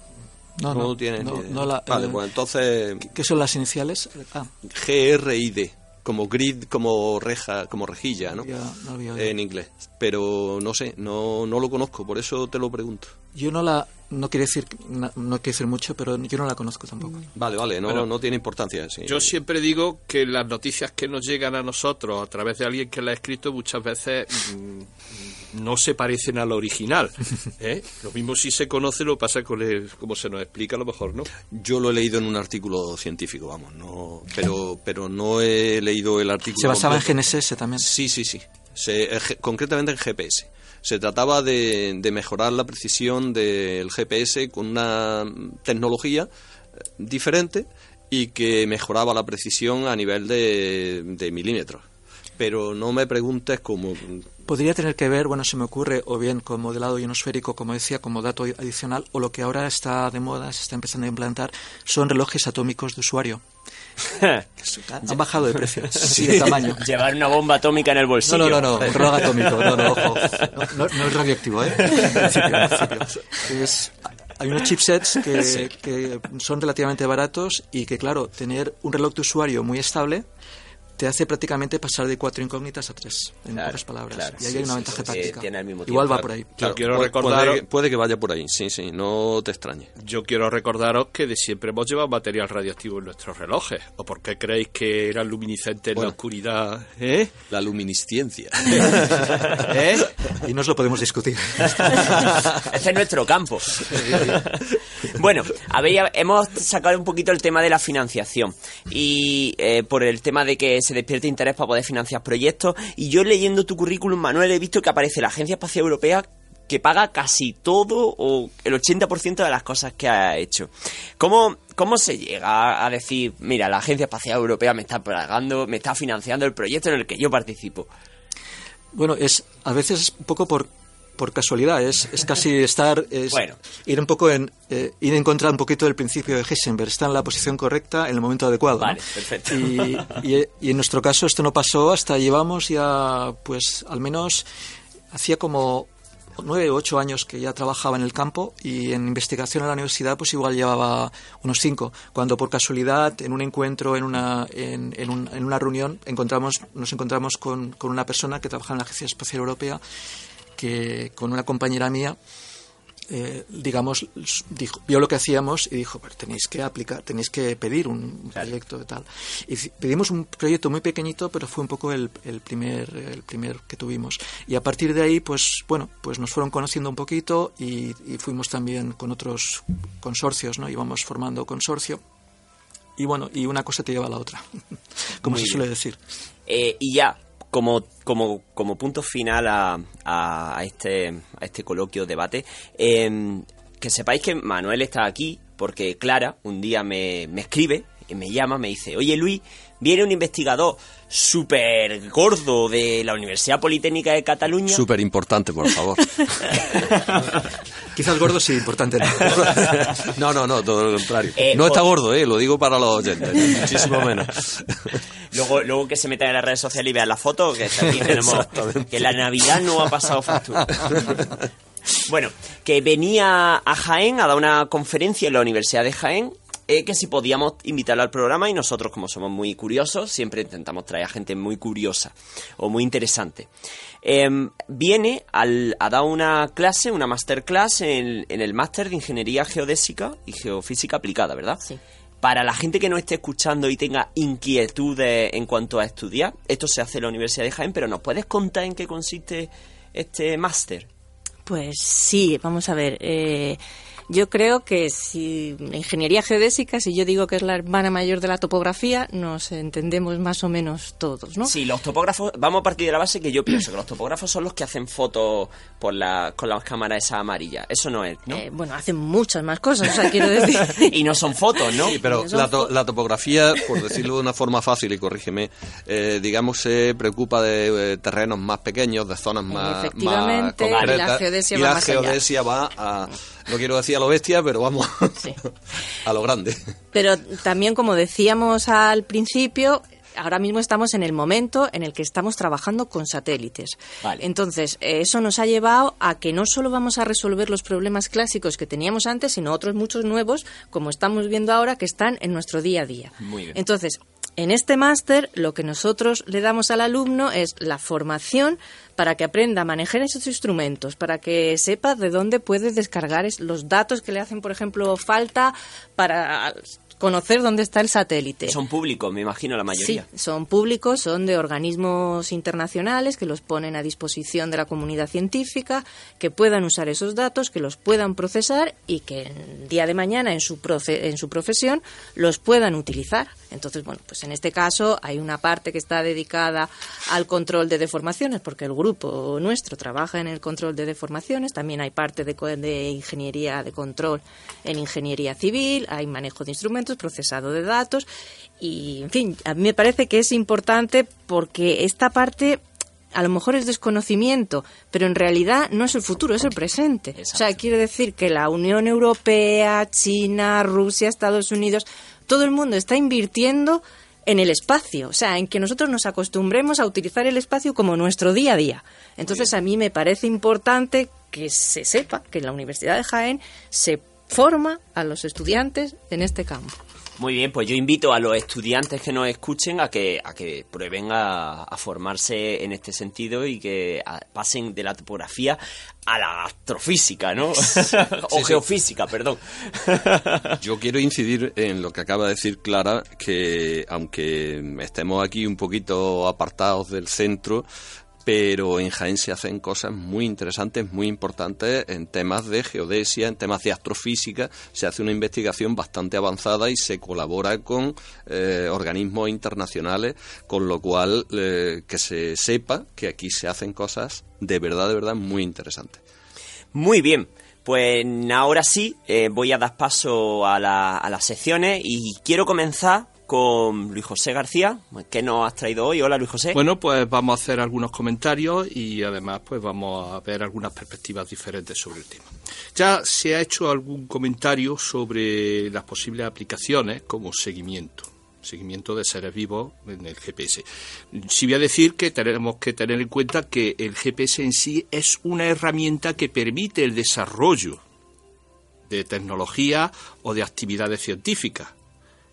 no, no. tienes no, ni idea. no la- Vale, pues entonces ¿Qué son las iniciales? Ah, GRID, como grid, como reja, como rejilla, ¿no? Ya, no había. En inglés. Pero no sé, no, no lo conozco, por eso te lo pregunto. yo no la... No quiere decir, no, no quiere decir mucho, pero yo no la conozco tampoco. Vale, vale, no, Bueno, no tiene importancia. sí. Yo siempre digo que las noticias que nos llegan a nosotros a través de alguien que la ha escrito muchas veces mm, no se parecen al original. ¿eh? Lo mismo si se conoce, lo pasa con el, como se nos explica, a lo mejor, ¿no? Yo lo he leído en un artículo científico, vamos, no, pero, pero no he leído el artículo. Se basaba en. GNSS también. Sí, sí, sí. Se- eh, concretamente en GPS. Se trataba de, mejorar la precisión del GPS con una tecnología eh, diferente y que mejoraba la precisión a nivel de, de milímetros. Pero no me preguntes cómo. Podría tener que ver, bueno, se me ocurre, o bien con modelado ionosférico, como decía, como dato adicional, o lo que ahora está de moda, se está empezando a implantar, son relojes atómicos de usuario. Han bajado de precio y de tamaño. Llevar una bomba atómica en el No, bolsillo. no, no, no, un reloj atómico, no, no, ojo. No, no- no es radioactivo, ¿eh? En principio, en principio. Es- hay unos chipsets que, Sí. que son relativamente baratos y que, claro, tener un reloj de usuario muy estable te hace prácticamente pasar de cuatro incógnitas a tres, en Claro, pocas palabras. claro, y ahí sí, hay una sí, ventaja sí, práctica. tiene el mismo Igual tiempo. va por ahí. Quiero puede- recordar- puede, puede que vaya por ahí, sí, sí, no te extrañes. Yo quiero recordaros que de siempre hemos llevado material radioactivo en nuestros relojes. ¿O por qué creéis que eran luminiscentes en Bueno. la oscuridad? ¿Eh? La luminiscencia. ¿Eh? Y no os lo podemos discutir. Ese es nuestro campo. bueno, habéis, hemos sacado un poquito el tema de la financiación y eh, por el tema de que se despierte interés para poder financiar proyectos. Y yo leyendo tu currículum, Manuel, he visto que aparece la Agencia Espacial Europea que paga casi todo o el 80% de las cosas que ha hecho. ¿Cómo, ¿Cómo se llega a decir, mira, la Agencia Espacial Europea me está pagando, me está financiando el proyecto en el que yo participo? Bueno, es a veces es un poco por, por casualidad, es, es casi estar, es Bueno. ir un poco en, eh, ir en contra un poquito del principio de Heisenberg, está en la posición correcta en el momento adecuado. ¿no? Vale, perfecto. Y, y- y en nuestro caso esto no pasó hasta llevamos ya, pues al menos, hacía como nueve o ocho años que ya trabajaba en el campo y en investigación en la universidad pues igual llevaba unos cinco cuando por casualidad en un encuentro en una en, en un- en una reunión encontramos nos encontramos con, con una persona que trabaja en la agencia espacial europea que con una compañera mía eh, digamos, dijo, vio lo que hacíamos y dijo, tenéis que aplicar, tenéis que pedir un proyecto de tal. Y pedimos un proyecto muy pequeñito, pero fue un poco el, el primer, el primer que tuvimos. Y a partir de ahí, pues, bueno, pues nos fueron conociendo un poquito y, y fuimos también con otros consorcios, ¿no? Íbamos formando consorcio. Y bueno, y una cosa te lleva a la otra, como Muy se bien. suele decir. Eh, y ya, como, como, como punto final a, a, este, a este coloquio, debate, eh, que sepáis que Manuel está aquí porque Clara un día me, me escribe, y me llama, me dice, oye Luis, viene un investigador súper gordo de la Universidad Politécnica de Cataluña. Súper importante, por favor. Quizás gordo sí, importante. no. No, no, no, todo lo contrario. Eh, no está gordo, eh, lo digo para los oyentes, muchísimo menos. Luego, luego que se metan en las redes sociales y vean la foto, que aquí tenemos que la Navidad no ha pasado factura. Bueno, que venía a Jaén a dar una conferencia en la Universidad de Jaén, eh, que si podíamos invitarlo al programa y nosotros como somos muy curiosos, siempre intentamos traer a gente muy curiosa o muy interesante. Em, viene al- a dar una clase, una masterclass en, en el máster de Ingeniería Geodésica y Geofísica Aplicada, ¿verdad? Sí. Para la gente que no esté escuchando y tenga inquietudes en cuanto a estudiar, esto se hace en la Universidad de Jaén, pero ¿nos puedes contar en qué consiste este máster? Pues sí, vamos a ver. Eh, yo creo que si la ingeniería geodésica, si yo digo que es la hermana mayor de la topografía, nos entendemos más o menos todos, ¿no? Sí, los topógrafos, vamos a partir de la base que yo pienso que los topógrafos son los que hacen fotos por la, con las cámaras esas amarillas. Eso no es, ¿no? Eh, bueno, hacen muchas más cosas, o sea, quiero decir. y no son fotos, ¿no? Sí, pero la, la, topografía, por decirlo de una forma fácil y corrígeme, eh, digamos, se preocupa de eh, terrenos más pequeños, de zonas más, Efectivamente, más concretas. Y la geodesia y va la más geodesia va a no quiero decir a lo bestia, pero vamos sí. a lo grande. Pero también, como decíamos al principio, ahora mismo estamos en el momento en el que estamos trabajando con satélites. Vale. Entonces, eso nos ha llevado a que no solo vamos a resolver los problemas clásicos que teníamos antes, sino otros muchos nuevos, como estamos viendo ahora, que están en nuestro día a día. Muy bien. Entonces, en este máster lo que nosotros le damos al alumno es la formación para que aprenda a manejar esos instrumentos, para que sepa de dónde puede descargar los datos que le hacen, por ejemplo, falta para conocer dónde está el satélite. Son públicos, me imagino, la mayoría. Sí, son públicos, son de organismos internacionales que los ponen a disposición de la comunidad científica, que puedan usar esos datos, que los puedan procesar y que el día de mañana en su, profe en su profesión los puedan utilizar. Entonces, bueno, pues en este caso hay una parte que está dedicada al control de deformaciones, porque el grupo nuestro trabaja en el control de deformaciones. También hay parte de, de ingeniería de control en ingeniería civil, hay manejo de instrumentos, procesado de datos. Y, en fin, a mí me parece que es importante porque esta parte a lo mejor es desconocimiento, pero en realidad no es el futuro, es el presente. Exacto. O sea, quiere decir que la Unión Europea, China, Rusia, Estados Unidos, todo el mundo está invirtiendo en el espacio, o sea, en que nosotros nos acostumbremos a utilizar el espacio como nuestro día a día. Entonces, a mí me parece importante que se sepa que en la Universidad de Jaén se forma a los estudiantes en este campo. Muy bien, pues yo invito a los estudiantes que nos escuchen a que, a que prueben a, a formarse en este sentido y que a, pasen de la topografía a la astrofísica, ¿no? o Sí, sí. geofísica, perdón. Yo quiero incidir en lo que acaba de decir Clara, que aunque estemos aquí un poquito apartados del centro, pero en Jaén se hacen cosas muy interesantes, muy importantes en temas de geodesia, en temas de astrofísica. Se hace una investigación bastante avanzada y se colabora con eh, organismos internacionales, con lo cual eh, que se sepa que aquí se hacen cosas de verdad, de verdad muy interesantes. Muy bien. Pues ahora sí, eh, voy a dar paso a, la- a las secciones y quiero comenzar con Luis José García. ¿Qué nos has traído hoy? Hola, Luis José. Bueno, pues vamos a hacer algunos comentarios y además pues vamos a ver algunas perspectivas diferentes sobre el tema. Ya se ha hecho algún comentario sobre las posibles aplicaciones como seguimiento, seguimiento de seres vivos en el GPS. Sí voy a decir que tenemos que tener en cuenta que el GPS en sí es una herramienta que permite el desarrollo de tecnología o de actividades científicas.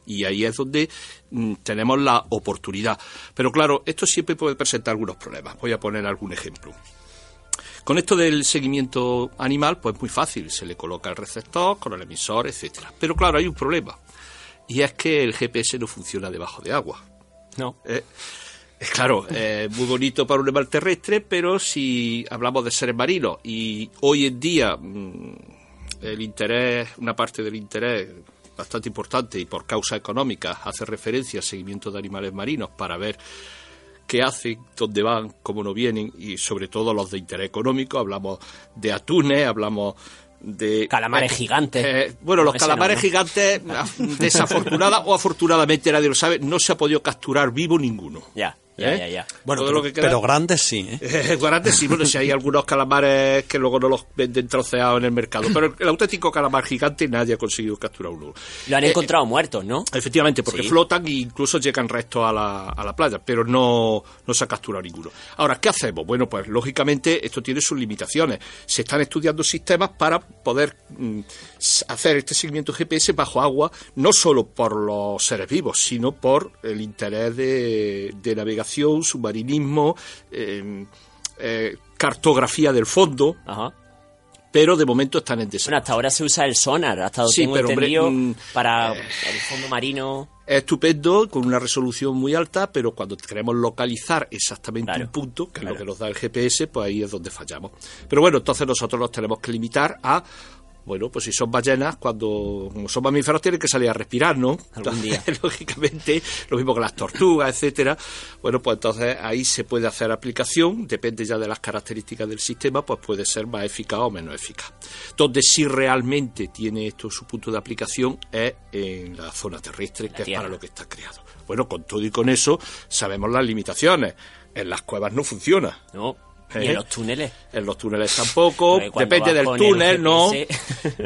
Y ahí es donde mm, tenemos la oportunidad. Pero claro, esto siempre puede presentar algunos problemas. Voy a poner algún ejemplo. Con esto del seguimiento animal, pues muy fácil. Se le coloca el receptor con el emisor, etcétera. Pero claro, hay un problema. Y es que el GPS no funciona debajo de agua. no. Eh, claro, eh, muy bonito para un animal terrestre, pero si hablamos de seres marinos y hoy en día mm, el interés, una parte del interés bastante importante y por causas económicas hace referencia al seguimiento de animales marinos para ver qué hacen, dónde van, cómo no vienen y sobre todo los de interés económico. Hablamos de atunes, hablamos de Calamares eh, gigantes. eh, bueno, los no, calamares ¿no? gigantes, desafortunada o afortunadamente nadie lo sabe, no se ha podido capturar vivo ninguno. Ya, ya, ¿Eh? ya, ya. Bueno, pero, lo que queda- pero grandes sí, ¿eh? Eh, Guarante sí, bueno, si hay algunos calamares que luego no los venden troceados en el mercado, pero el, el auténtico calamar gigante nadie ha conseguido capturar uno. Lo han Eh, encontrado muertos, ¿no? Efectivamente, porque Sí. flotan e incluso llegan restos a la, a la playa, pero no, no se ha capturado ninguno. Ahora, ¿qué hacemos? Bueno, pues lógicamente esto tiene sus limitaciones. Se están estudiando sistemas para poder mm, hacer este seguimiento GPS bajo agua, no solo por los seres vivos, sino por el interés de, de navegación, submarinismo, eh, eh, cartografía del fondo. Ajá. pero de momento están en desarrollo. Bueno, hasta ahora se usa el sonar, hasta Sí, tengo pero, hombre, entendido, mm, para el fondo marino. Es estupendo, con una resolución muy alta, pero cuando queremos localizar exactamente un punto, que es lo que nos da el GPS, pues ahí es donde fallamos. Pero bueno, entonces nosotros nos tenemos que limitar a, bueno, pues si son ballenas, cuando como son mamíferos tienen que salir a respirar, ¿no? Algún día. Lógicamente, lo mismo que las tortugas, etcétera. Bueno, pues entonces ahí se puede hacer aplicación, depende ya de las características del sistema, pues puede ser más eficaz o menos eficaz. Donde sí realmente tiene esto su punto de aplicación es en la zona terrestre, que es para lo que está creado. Bueno, con todo y con eso sabemos las limitaciones. En las cuevas no funciona. No. ¿Eh? Y en los túneles. En los túneles tampoco, depende del túnel, ¿no?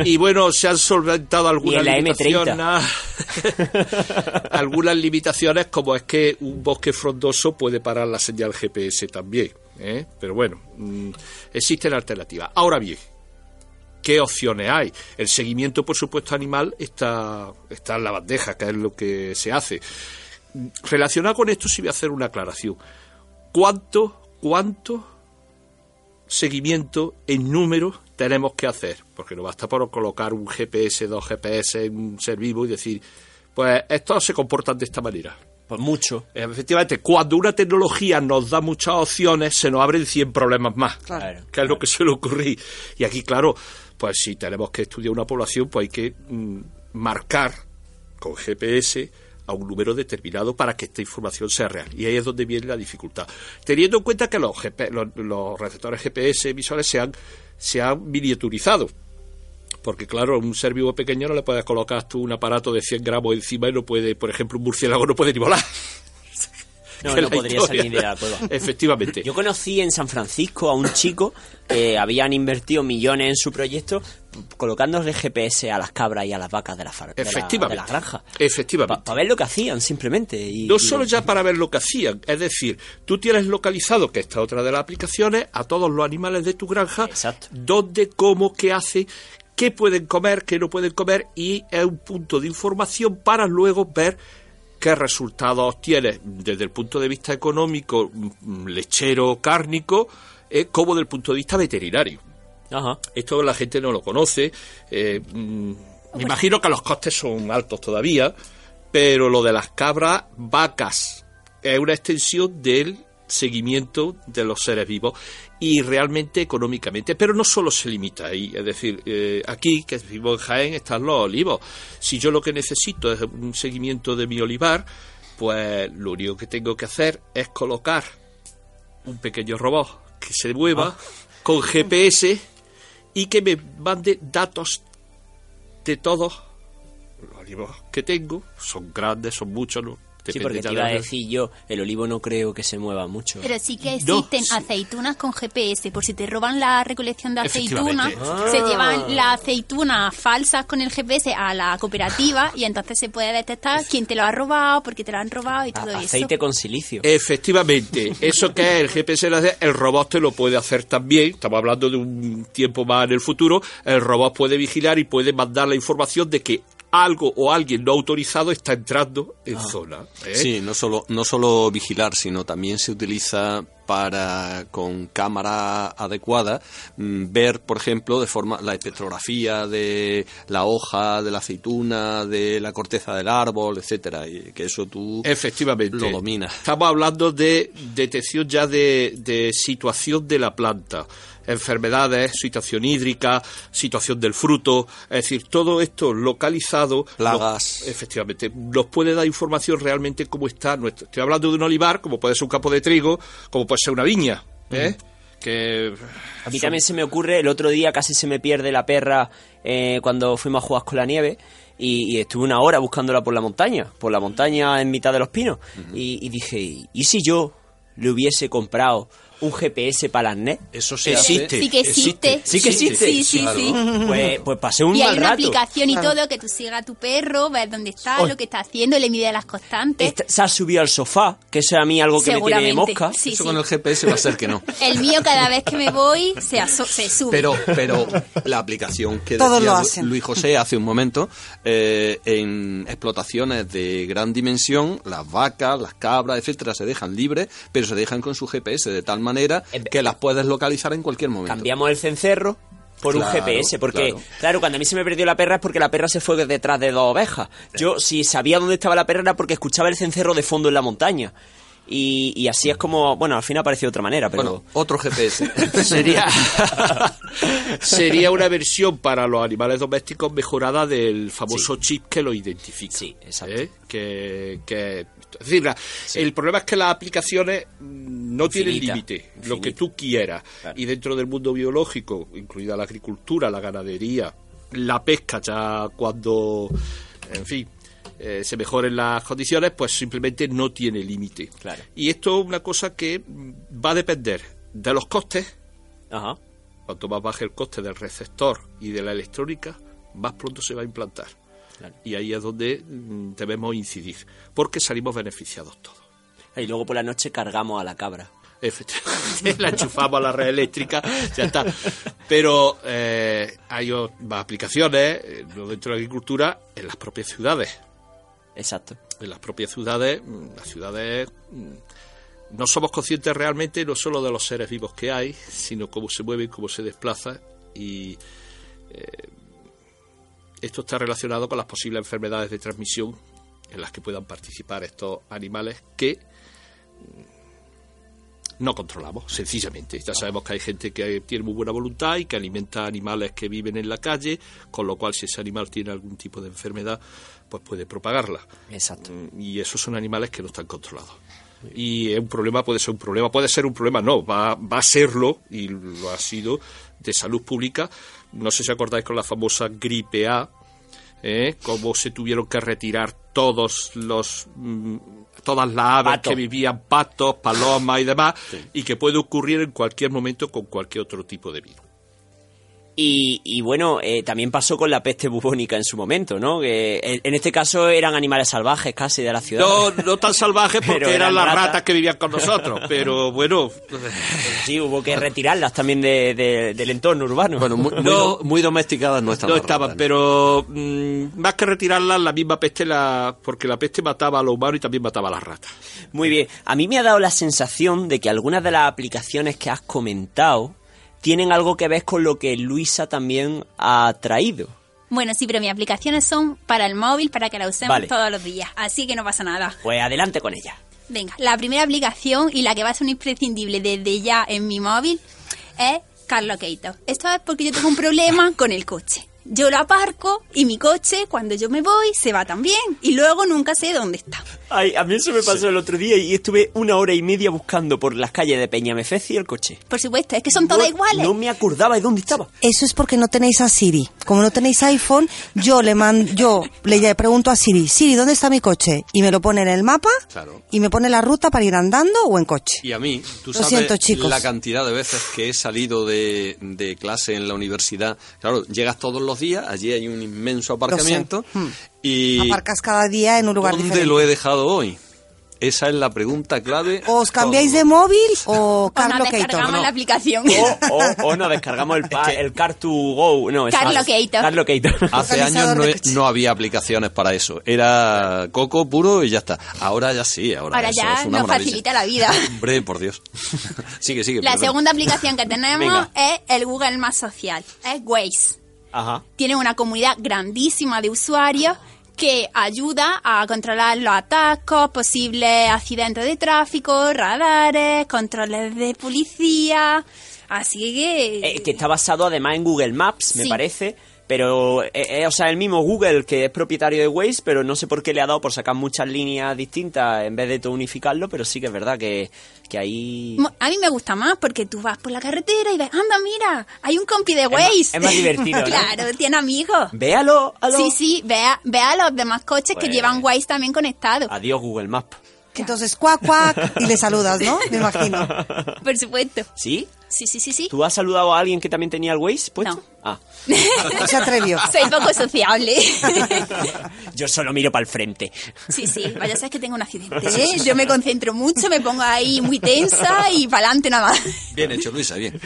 Y bueno, se han solventado algunas en la limitaciones. algunas limitaciones, como es que un bosque frondoso puede parar la señal GPS también. ¿eh? Pero bueno, mm, existen alternativas. Ahora bien, ¿qué opciones hay? El seguimiento, por supuesto, animal está, está en la bandeja, que es lo que se hace. Relacionado con esto, sí voy a hacer una aclaración. ¿Cuánto, cuánto seguimiento en números tenemos que hacer? Porque no basta por colocar un GPS, dos GPS en un ser vivo y decir, pues estos se comportan de esta manera. Pues mucho. Efectivamente, cuando una tecnología nos da muchas opciones, se nos abren 100 problemas más. Claro. Que es lo que suele ocurrir. Y aquí, claro, pues si tenemos que estudiar una población, pues hay que mm, marcar con GPS a un número determinado para que esta información sea real. Y ahí es donde viene la dificultad. Teniendo en cuenta que los, receptores GPS visuales se han, se han miniaturizado. Porque, claro, a un ser vivo pequeño no le puedes colocar tú un aparato de 100 gramos encima y no puede, por ejemplo, un murciélago no puede ni volar. No, Que no podría historia. salir de la cueva. Efectivamente. Yo conocí en San Francisco a un chico que habían invertido millones en su proyecto colocándole GPS a las cabras y a las vacas de la, Efectivamente. de la granja. Efectivamente. Para ver lo que hacían, simplemente. Y, No y- solo ya para ver lo que hacían, es decir, tú tienes localizado, que esta es otra de las aplicaciones, a todos los animales de tu granja, dónde, cómo, qué hacen, qué pueden comer, qué no pueden comer, y es un punto de información para luego ver qué resultados tienes desde el punto de vista económico, mm, lechero, cárnico, eh, como del punto de vista veterinario. Ajá. Esto la gente no lo conoce. eh, mm, me imagino que los costes son altos todavía, pero lo de las cabras, vacas, es una extensión del seguimiento de los seres vivos y realmente económicamente. Pero no solo se limita ahí, es decir, eh, aquí que vivo en Jaén están los olivos. Si yo lo que necesito es un seguimiento de mi olivar, pues lo único que tengo que hacer es colocar un pequeño robot que se mueva con GPS y que me mande datos de todos los olivos que tengo. Son grandes, son muchos, ¿no? Sí, porque te iba a decir yo, el olivo no creo que se mueva mucho. Pero sí que No, existen sí. aceitunas con GPS. Por si te roban la recolección de aceitunas, se Ah. llevan las aceitunas falsas con el GPS a la cooperativa y entonces se puede detectar quién te lo ha robado, por qué te lo han robado y todo eso. Aceite con silicio. Efectivamente, eso que es el GPS, el robot te lo puede hacer también. Estamos hablando de un tiempo más en el futuro. El robot puede vigilar y puede mandar la información de que algo o alguien no autorizado está entrando en zona. ¿eh? Sí, no solo, no solo vigilar, sino también se utiliza para, con cámara adecuada, mm, ver, por ejemplo, de forma la espectrografía de la hoja, de la aceituna, de la corteza del árbol, etcétera, y que eso tú Efectivamente. lo dominas. Estamos hablando de detección ya de, de situación de la planta, enfermedades, situación hídrica, situación del fruto, es decir, todo esto localizado. Plagas. nos- efectivamente, nos puede dar información realmente cómo está nuestro. Estoy hablando de un olivar, como puede ser un campo de trigo, como puede ser una viña, ¿eh? Que A mí también se me ocurre, el otro día casi se me pierde la perra eh, cuando fuimos a jugar con la nieve y, y estuve una hora buscándola por la montaña, por la montaña en mitad de los pinos. y, y dije, ¿y si yo le hubiese comprado un GPS para las NET? Eso Sí, sí que existe. Sí que existe. Sí, sí, sí. Pues, pues pasé un y mal hay una aplicación y todo que tú sigas a tu perro, ves dónde está, Oh. lo que está haciendo, le mide las constantes. Se ha subido al sofá, que eso es a mí algo que me tiene Seguramente, mosca. sí, Eso sí. con el GPS va a ser que no. El mío cada vez que me voy se, sube. Pero, pero la aplicación que Todos decía lo Lu- hacen. Luis José hace un momento, eh, en explotaciones de gran dimensión, las vacas, las cabras, etcétera, se dejan libres, pero se dejan con su GPS de tal manera que las puedes localizar en cualquier momento. Cambiamos el cencerro por un GPS, porque claro. claro. cuando a mí se me perdió la perra es porque la perra se fue detrás de dos ovejas. Yo si sabía dónde estaba la perra era porque escuchaba el cencerro de fondo en la montaña. Y, y así es como, bueno, al final apareció de otra manera, pero... Bueno, otro GPS. Sería, sería una versión para los animales domésticos mejorada del famoso chip que lo identifica. Sí, exacto. ¿eh? Que, que- es decir, la- el problema es que las aplicaciones no tienen límite, lo que tú quieras. Claro. Y dentro del mundo biológico, incluida la agricultura, la ganadería, la pesca, ya cuando, en fin, eh, se mejoren las condiciones, pues simplemente no tiene límite. Claro. Y esto es una cosa que mm, va a depender de los costes, Ajá. Cuanto más baje el coste del receptor y de la electrónica, más pronto se va a implantar. Claro. Y ahí es donde mm, debemos incidir, porque salimos beneficiados todos. Y luego por la noche cargamos a la cabra. Efectivamente, la enchufamos a la red eléctrica, ya está. Pero eh, hay más aplicaciones, eh, dentro de la agricultura, en las propias ciudades. Exacto. En las propias ciudades, mm, las ciudades mm, no somos conscientes realmente no solo de los seres vivos que hay, sino cómo se mueven, cómo se desplazan y eh, esto está relacionado con las posibles enfermedades de transmisión en las que puedan participar estos animales que mm, no controlamos, sencillamente. Ya sabemos que hay gente que tiene muy buena voluntad y que alimenta animales que viven en la calle, con lo cual si ese animal tiene algún tipo de enfermedad, pues puede propagarla. Exacto. Mm, Y esos son animales que no están controlados. Y es un problema, puede ser un problema, puede ser un problema, no, va, va a serlo, y lo ha sido, de salud pública. No sé si acordáis con la famosa gripe A, ¿eh? cómo se tuvieron que retirar todos los mm, todas las aves Pato. que vivían, patos, palomas y demás, y que puede ocurrir en cualquier momento con cualquier otro tipo de virus. Y, y bueno, eh, también pasó con la peste bubónica en su momento, ¿no? Que en, en este caso eran animales salvajes casi de la ciudad. No, no tan salvajes porque Pero eran eran las ratas. ratas que vivían con nosotros, pero bueno, Sí, hubo que retirarlas también de- de- del entorno urbano. Bueno, No. muy domesticadas no estaban. no estaban, pero mm, más que retirarlas, la misma peste, la, porque la peste mataba a los humanos y también mataba a las ratas. Muy bien. A mí me ha dado la sensación de que algunas de las aplicaciones que has comentado tienen algo que ver con lo que Luisa también ha traído. Bueno, sí, pero mis aplicaciones son para el móvil, para que la usemos Vale. todos los días. Así que no pasa nada. Pues adelante con ella. Venga, la primera aplicación y la que va a ser un imprescindible desde ya en mi móvil es Carlocator. Esto es porque yo tengo un problema con el coche. Yo lo aparco y mi coche, cuando yo me voy, se va también. Y luego nunca sé dónde está. Ay, a mí eso me pasó el otro día y estuve una hora y media buscando por las calles de Peñamefeci el coche. Por supuesto, es que son todas No- iguales. No me acordaba de dónde estaba. Eso es porque no tenéis a Siri. Como no tenéis iPhone, yo le mando, yo le pregunto a Siri, Siri, ¿dónde está mi coche? Y me lo pone en el mapa Claro. y me pone la ruta para ir andando o en coche. Y a mí, tú Lo sabes siento, chicos. la cantidad de veces que he salido de, de clase en la universidad. Claro, llegas todos los días, allí hay un inmenso aparcamiento Hmm. y Aparcas cada día en un lugar ¿dónde diferente. lo he dejado hoy? Esa es la pregunta clave. ¿O os cambiáis de móvil o O nos Carlocator? descargamos la aplicación. O, o, o nos descargamos el, pa- el Car2Go. No, eso- Carlocator. Carlocator. Hace años no, no había aplicaciones para eso. Era coco puro y ya está. Ahora ya sí, ahora, Ahora eso ya es una nos maravilla. facilita la vida. Hombre, por Dios. sigue, sigue. La perdón. segunda aplicación que tenemos Venga. es el Google Más Social. Es Waze. Ajá. tiene una comunidad grandísima de usuarios que ayuda a controlar los atascos, posibles accidentes de tráfico, radares, controles de policía. Así que... Eh, que está basado además en Google Maps, me parece. Pero, eh, eh, o sea, el mismo Google que es propietario de Waze, pero no sé por qué le ha dado por sacar muchas líneas distintas en vez de todo unificarlo, pero sí que es verdad que, que ahí... A mí me gusta más porque tú vas por la carretera y ves, anda, mira, hay un compi de Waze. es más divertido, ¿no? claro, tiene amigos. Véalo, a lo- Sí, sí, vea, vea los demás coches que Pues- llevan Waze también conectados. Adiós Google Maps. Entonces, cuac, cuac, y le saludas, ¿no? Me imagino. Por supuesto. ¿Sí? Sí, sí, sí, sí. ¿Tú has saludado a alguien que también tenía el Waze puesto? No. Ah. No se atrevió. Soy poco sociable. Yo solo miro para el frente. Sí, sí, vaya ser que tengo un accidente. ¿eh? Yo me concentro mucho, me pongo ahí muy tensa y para adelante nada más. Bien hecho, Luisa, bien.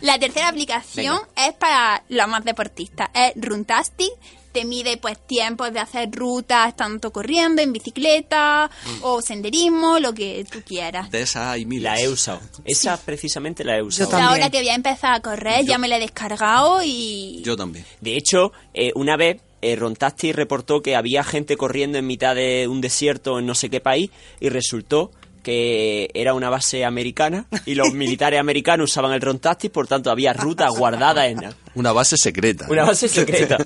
La tercera aplicación es para los más deportistas. Es Runtastic. Te mide pues tiempos de hacer rutas, tanto corriendo, en bicicleta o senderismo, lo que tú quieras. De esas hay miles. La he usado. Esa precisamente la he usado. Yo ahora que voy a empezar a correr, ya me la he descargado y... Yo también. De hecho, eh, una vez eh, Rontasti reportó que había gente corriendo en mitad de un desierto en no sé qué país y resultó que era una base americana y los militares americanos usaban el Rontastis, por tanto había rutas guardadas en Una base secreta. una base secreta.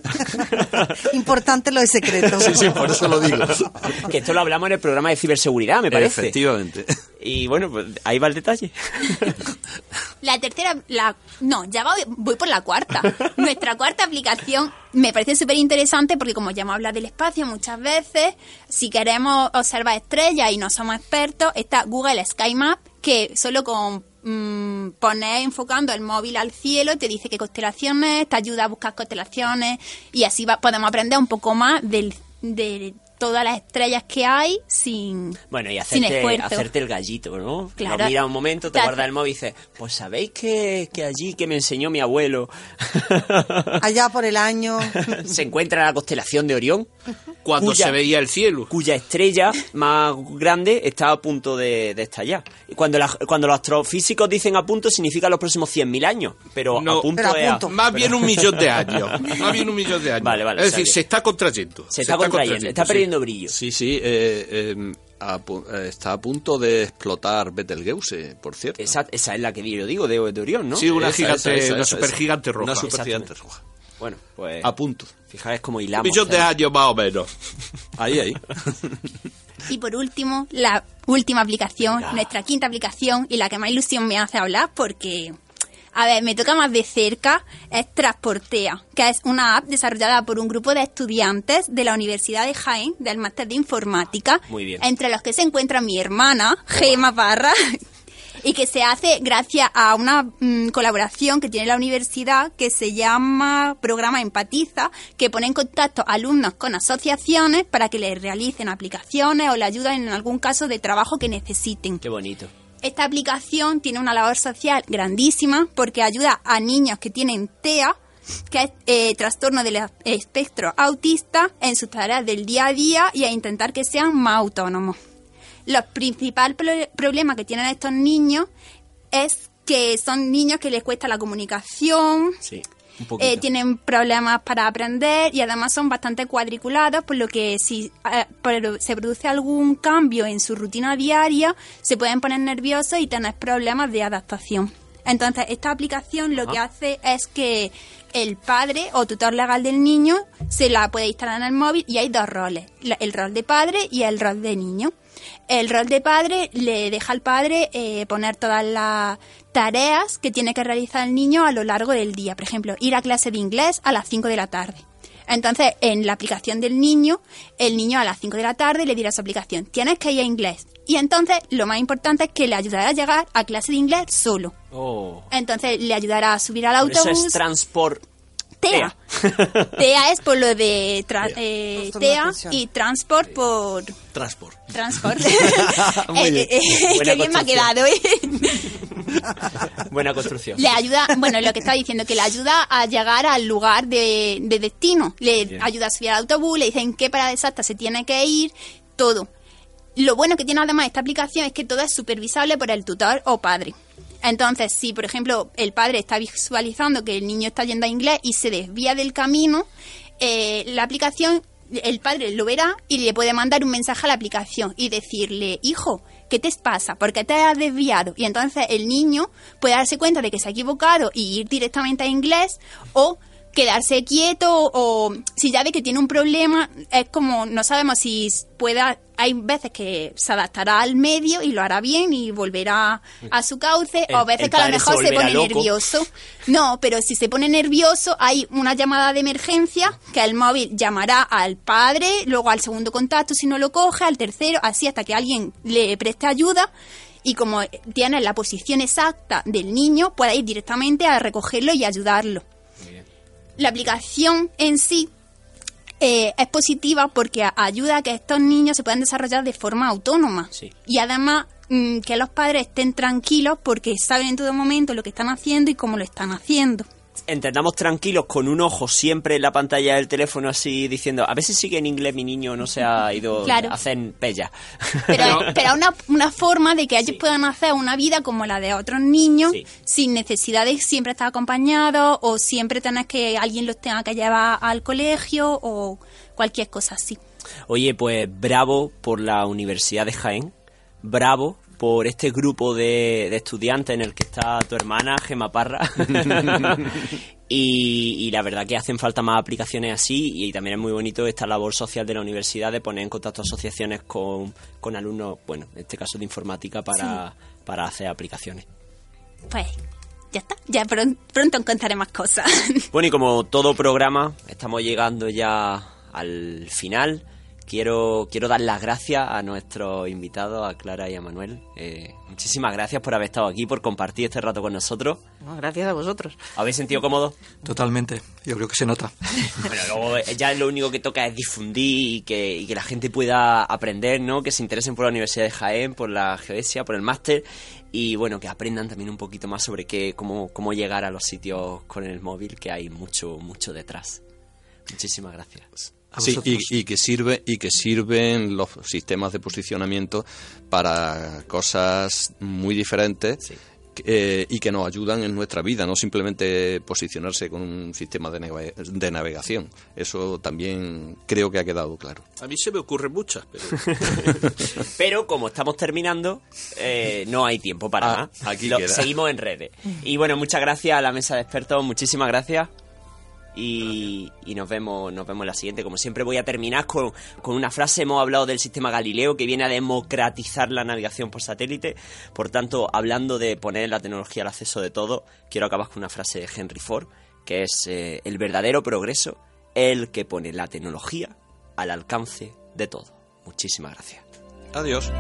Importante lo de secreto. Sí, sí, por eso lo digo. que esto lo hablamos en el programa de ciberseguridad, me parece. Efectivamente. Y bueno, pues ahí va el detalle. La tercera, la no, ya voy, voy por la cuarta. Nuestra cuarta aplicación me parece súper interesante porque como ya hemos hablado del espacio muchas veces, si queremos observar estrellas y no somos expertos, está Google Sky Map, que solo con mm, poner enfocando el móvil al cielo te dice qué constelaciones, te ayuda a buscar constelaciones y así va- podemos aprender un poco más del, de todas las estrellas que hay sin, Bueno, y sin hacerte, esfuerzo. hacerte el gallito, ¿no? Claro. Lo mira un momento, te Te guarda hace- el móvil y dices, pues sabéis que, que allí que me enseñó mi abuelo Allá por el año. se encuentra la constelación de Orión. Cuando cuya- se veía el cielo. cuya estrella más grande está a punto de, de estallar. Y cuando, la- cuando los astrofísicos dicen a punto, significa los próximos 100.000 años. Pero No, a punto pero a es a- punto. Más bien un millón de años. Más bien un millón de años. Vale, vale, es decir, se está contrayendo. se está contrayendo, está sí. Perdiendo brillo. Sí, sí. eh, eh, a pu- eh, está a punto de explotar Betelgeuse, por cierto. Esa, esa es la que yo digo de, de Orión, ¿no? Sí, una Esa, gigante, esa, esa, una esa, supergigante esa. roja. Una supergigante roja. Bueno, pues A punto. fijaos cómo Un hilamos. millón de ¿sabes? años más o menos. Ahí, ahí. Y por último, la última aplicación, nuestra quinta aplicación y la que más ilusión me hace hablar porque, a ver, me toca más de cerca, es Transportea, que es una app desarrollada por un grupo de estudiantes de la Universidad de Jaén, del máster de informática, Muy bien. entre los que se encuentra mi hermana, Gema Parra, y que se hace gracias a una mm, colaboración que tiene la universidad que se llama Programa Empatiza, que pone en contacto alumnos con asociaciones para que les realicen aplicaciones o le ayuden en algún caso de trabajo que necesiten. Qué bonito. Esta aplicación tiene una labor social grandísima porque ayuda a niños que tienen TEA, que es eh, trastorno del espectro autista, en sus tareas del día a día y a intentar que sean más autónomos. Los principales pro- problemas que tienen estos niños es que son niños que les cuesta la comunicación, Sí. Eh, tienen problemas para aprender y además son bastante cuadriculados, por lo que si eh, se produce algún cambio en su rutina diaria, se pueden poner nerviosos y tener problemas de adaptación. Entonces, esta aplicación lo que hace es que el padre o tutor legal del niño se la puede instalar en el móvil y hay dos roles, el rol de padre y el rol de niño. El rol de padre le deja al padre eh, poner todas las tareas que tiene que realizar el niño a lo largo del día. Por ejemplo, ir a clase de inglés a las 5 de la tarde. Entonces, en la aplicación del niño, el niño a las 5 de la tarde le dirá a su aplicación, tienes que ir a inglés. Y entonces, lo más importante es que le ayudará a llegar a clase de inglés solo. Oh. Entonces, le ayudará a subir al Por eso autobús. es transport. TEA. TEA es por lo de tra- eh, TEA y transport por Transport. transport. Muy Eh, bien. eh, eh, Buena qué bien me ha construcción. quedado. Buena construcción. Le ayuda, bueno, lo que estaba diciendo, que le ayuda a llegar al lugar de, de destino. Le Bien. ayuda a subir al autobús, le dicen qué parada exacta se tiene que ir, todo. Lo bueno que tiene además esta aplicación es que todo es supervisable por el tutor o padre. Entonces, si por ejemplo el padre está visualizando que el niño está yendo a inglés y se desvía del camino, eh, la aplicación, el padre lo verá y le puede mandar un mensaje a la aplicación y decirle, hijo, ¿qué te pasa? ¿Por qué te has desviado? Y entonces el niño puede darse cuenta de que se ha equivocado y ir directamente a inglés o quedarse quieto o si ya ve que tiene un problema, es como no sabemos si pueda, hay veces que se adaptará al medio y lo hará bien y volverá a su cauce El- o veces que a lo se mejor se pone loco. nervioso. No, pero si se pone nervioso hay una llamada de emergencia que el móvil llamará al padre, luego al segundo contacto si no lo coge, al tercero, así hasta que alguien le preste ayuda y como tiene la posición exacta del niño, puede ir directamente a recogerlo y ayudarlo. La aplicación en sí eh, es positiva porque ayuda a que estos niños se puedan desarrollar de forma autónoma. Sí. Y además mm, que los padres estén tranquilos porque saben en todo momento lo que están haciendo y cómo lo están haciendo. Entendamos tranquilos con un ojo siempre en la pantalla del teléfono así diciendo, a ver si sigue en inglés mi niño, no se ha ido Claro. a hacer pella. Pero, pero una, una forma de que ellos puedan hacer una vida como la de otros niños Sí. sin necesidad de siempre estar acompañados o siempre tener que alguien los tenga que llevar al colegio o cualquier cosa así. Oye, pues bravo por la Universidad de Jaén, bravo por este grupo de, de estudiantes en el que está tu hermana, Gema Parra. y, y la verdad que hacen falta más aplicaciones así y también es muy bonito esta labor social de la universidad de poner en contacto asociaciones con, con alumnos, bueno, en este caso de informática, para, para hacer aplicaciones. Pues ya está, ya pron- pronto encontraré más cosas. Bueno, y como todo programa, estamos llegando ya al final. Quiero, quiero dar las gracias a nuestros invitados, a Clara y a Manuel. Eh, muchísimas gracias por haber estado aquí, por compartir este rato con nosotros. No, gracias a vosotros. ¿Habéis sentido cómodo? Totalmente. Yo creo que se nota. Bueno, luego eh, ya lo único que toca es difundir y que, y que la gente pueda aprender, ¿no? Que se interesen por la Universidad de Jaén, por la geodesia, por el máster y bueno, que aprendan también un poquito más sobre qué, cómo, cómo llegar a los sitios con el móvil, que hay mucho, mucho detrás. Muchísimas gracias. A Sí, vosotros. y, y que sirve y que sirven los sistemas de posicionamiento para cosas muy diferentes Sí. eh, y que nos ayudan en nuestra vida, no simplemente posicionarse con un sistema de, de navegación. Eso también creo que ha quedado claro. A mí se me ocurren muchas, pero Pero como estamos terminando, eh, no hay tiempo para Ah, más. aquí Lo- queda. Seguimos en redes. Y bueno, muchas gracias a la mesa de expertos, muchísimas gracias. Y, y nos vemos nos vemos en la siguiente. Como siempre voy a terminar con, con una frase. Hemos hablado del sistema Galileo que viene a democratizar la navegación por satélite. Por tanto, hablando de poner la tecnología al acceso de todo, quiero acabar con una frase de Henry Ford, que es eh, el verdadero progreso, el que pone la tecnología al alcance de todo. Muchísimas gracias. Adiós.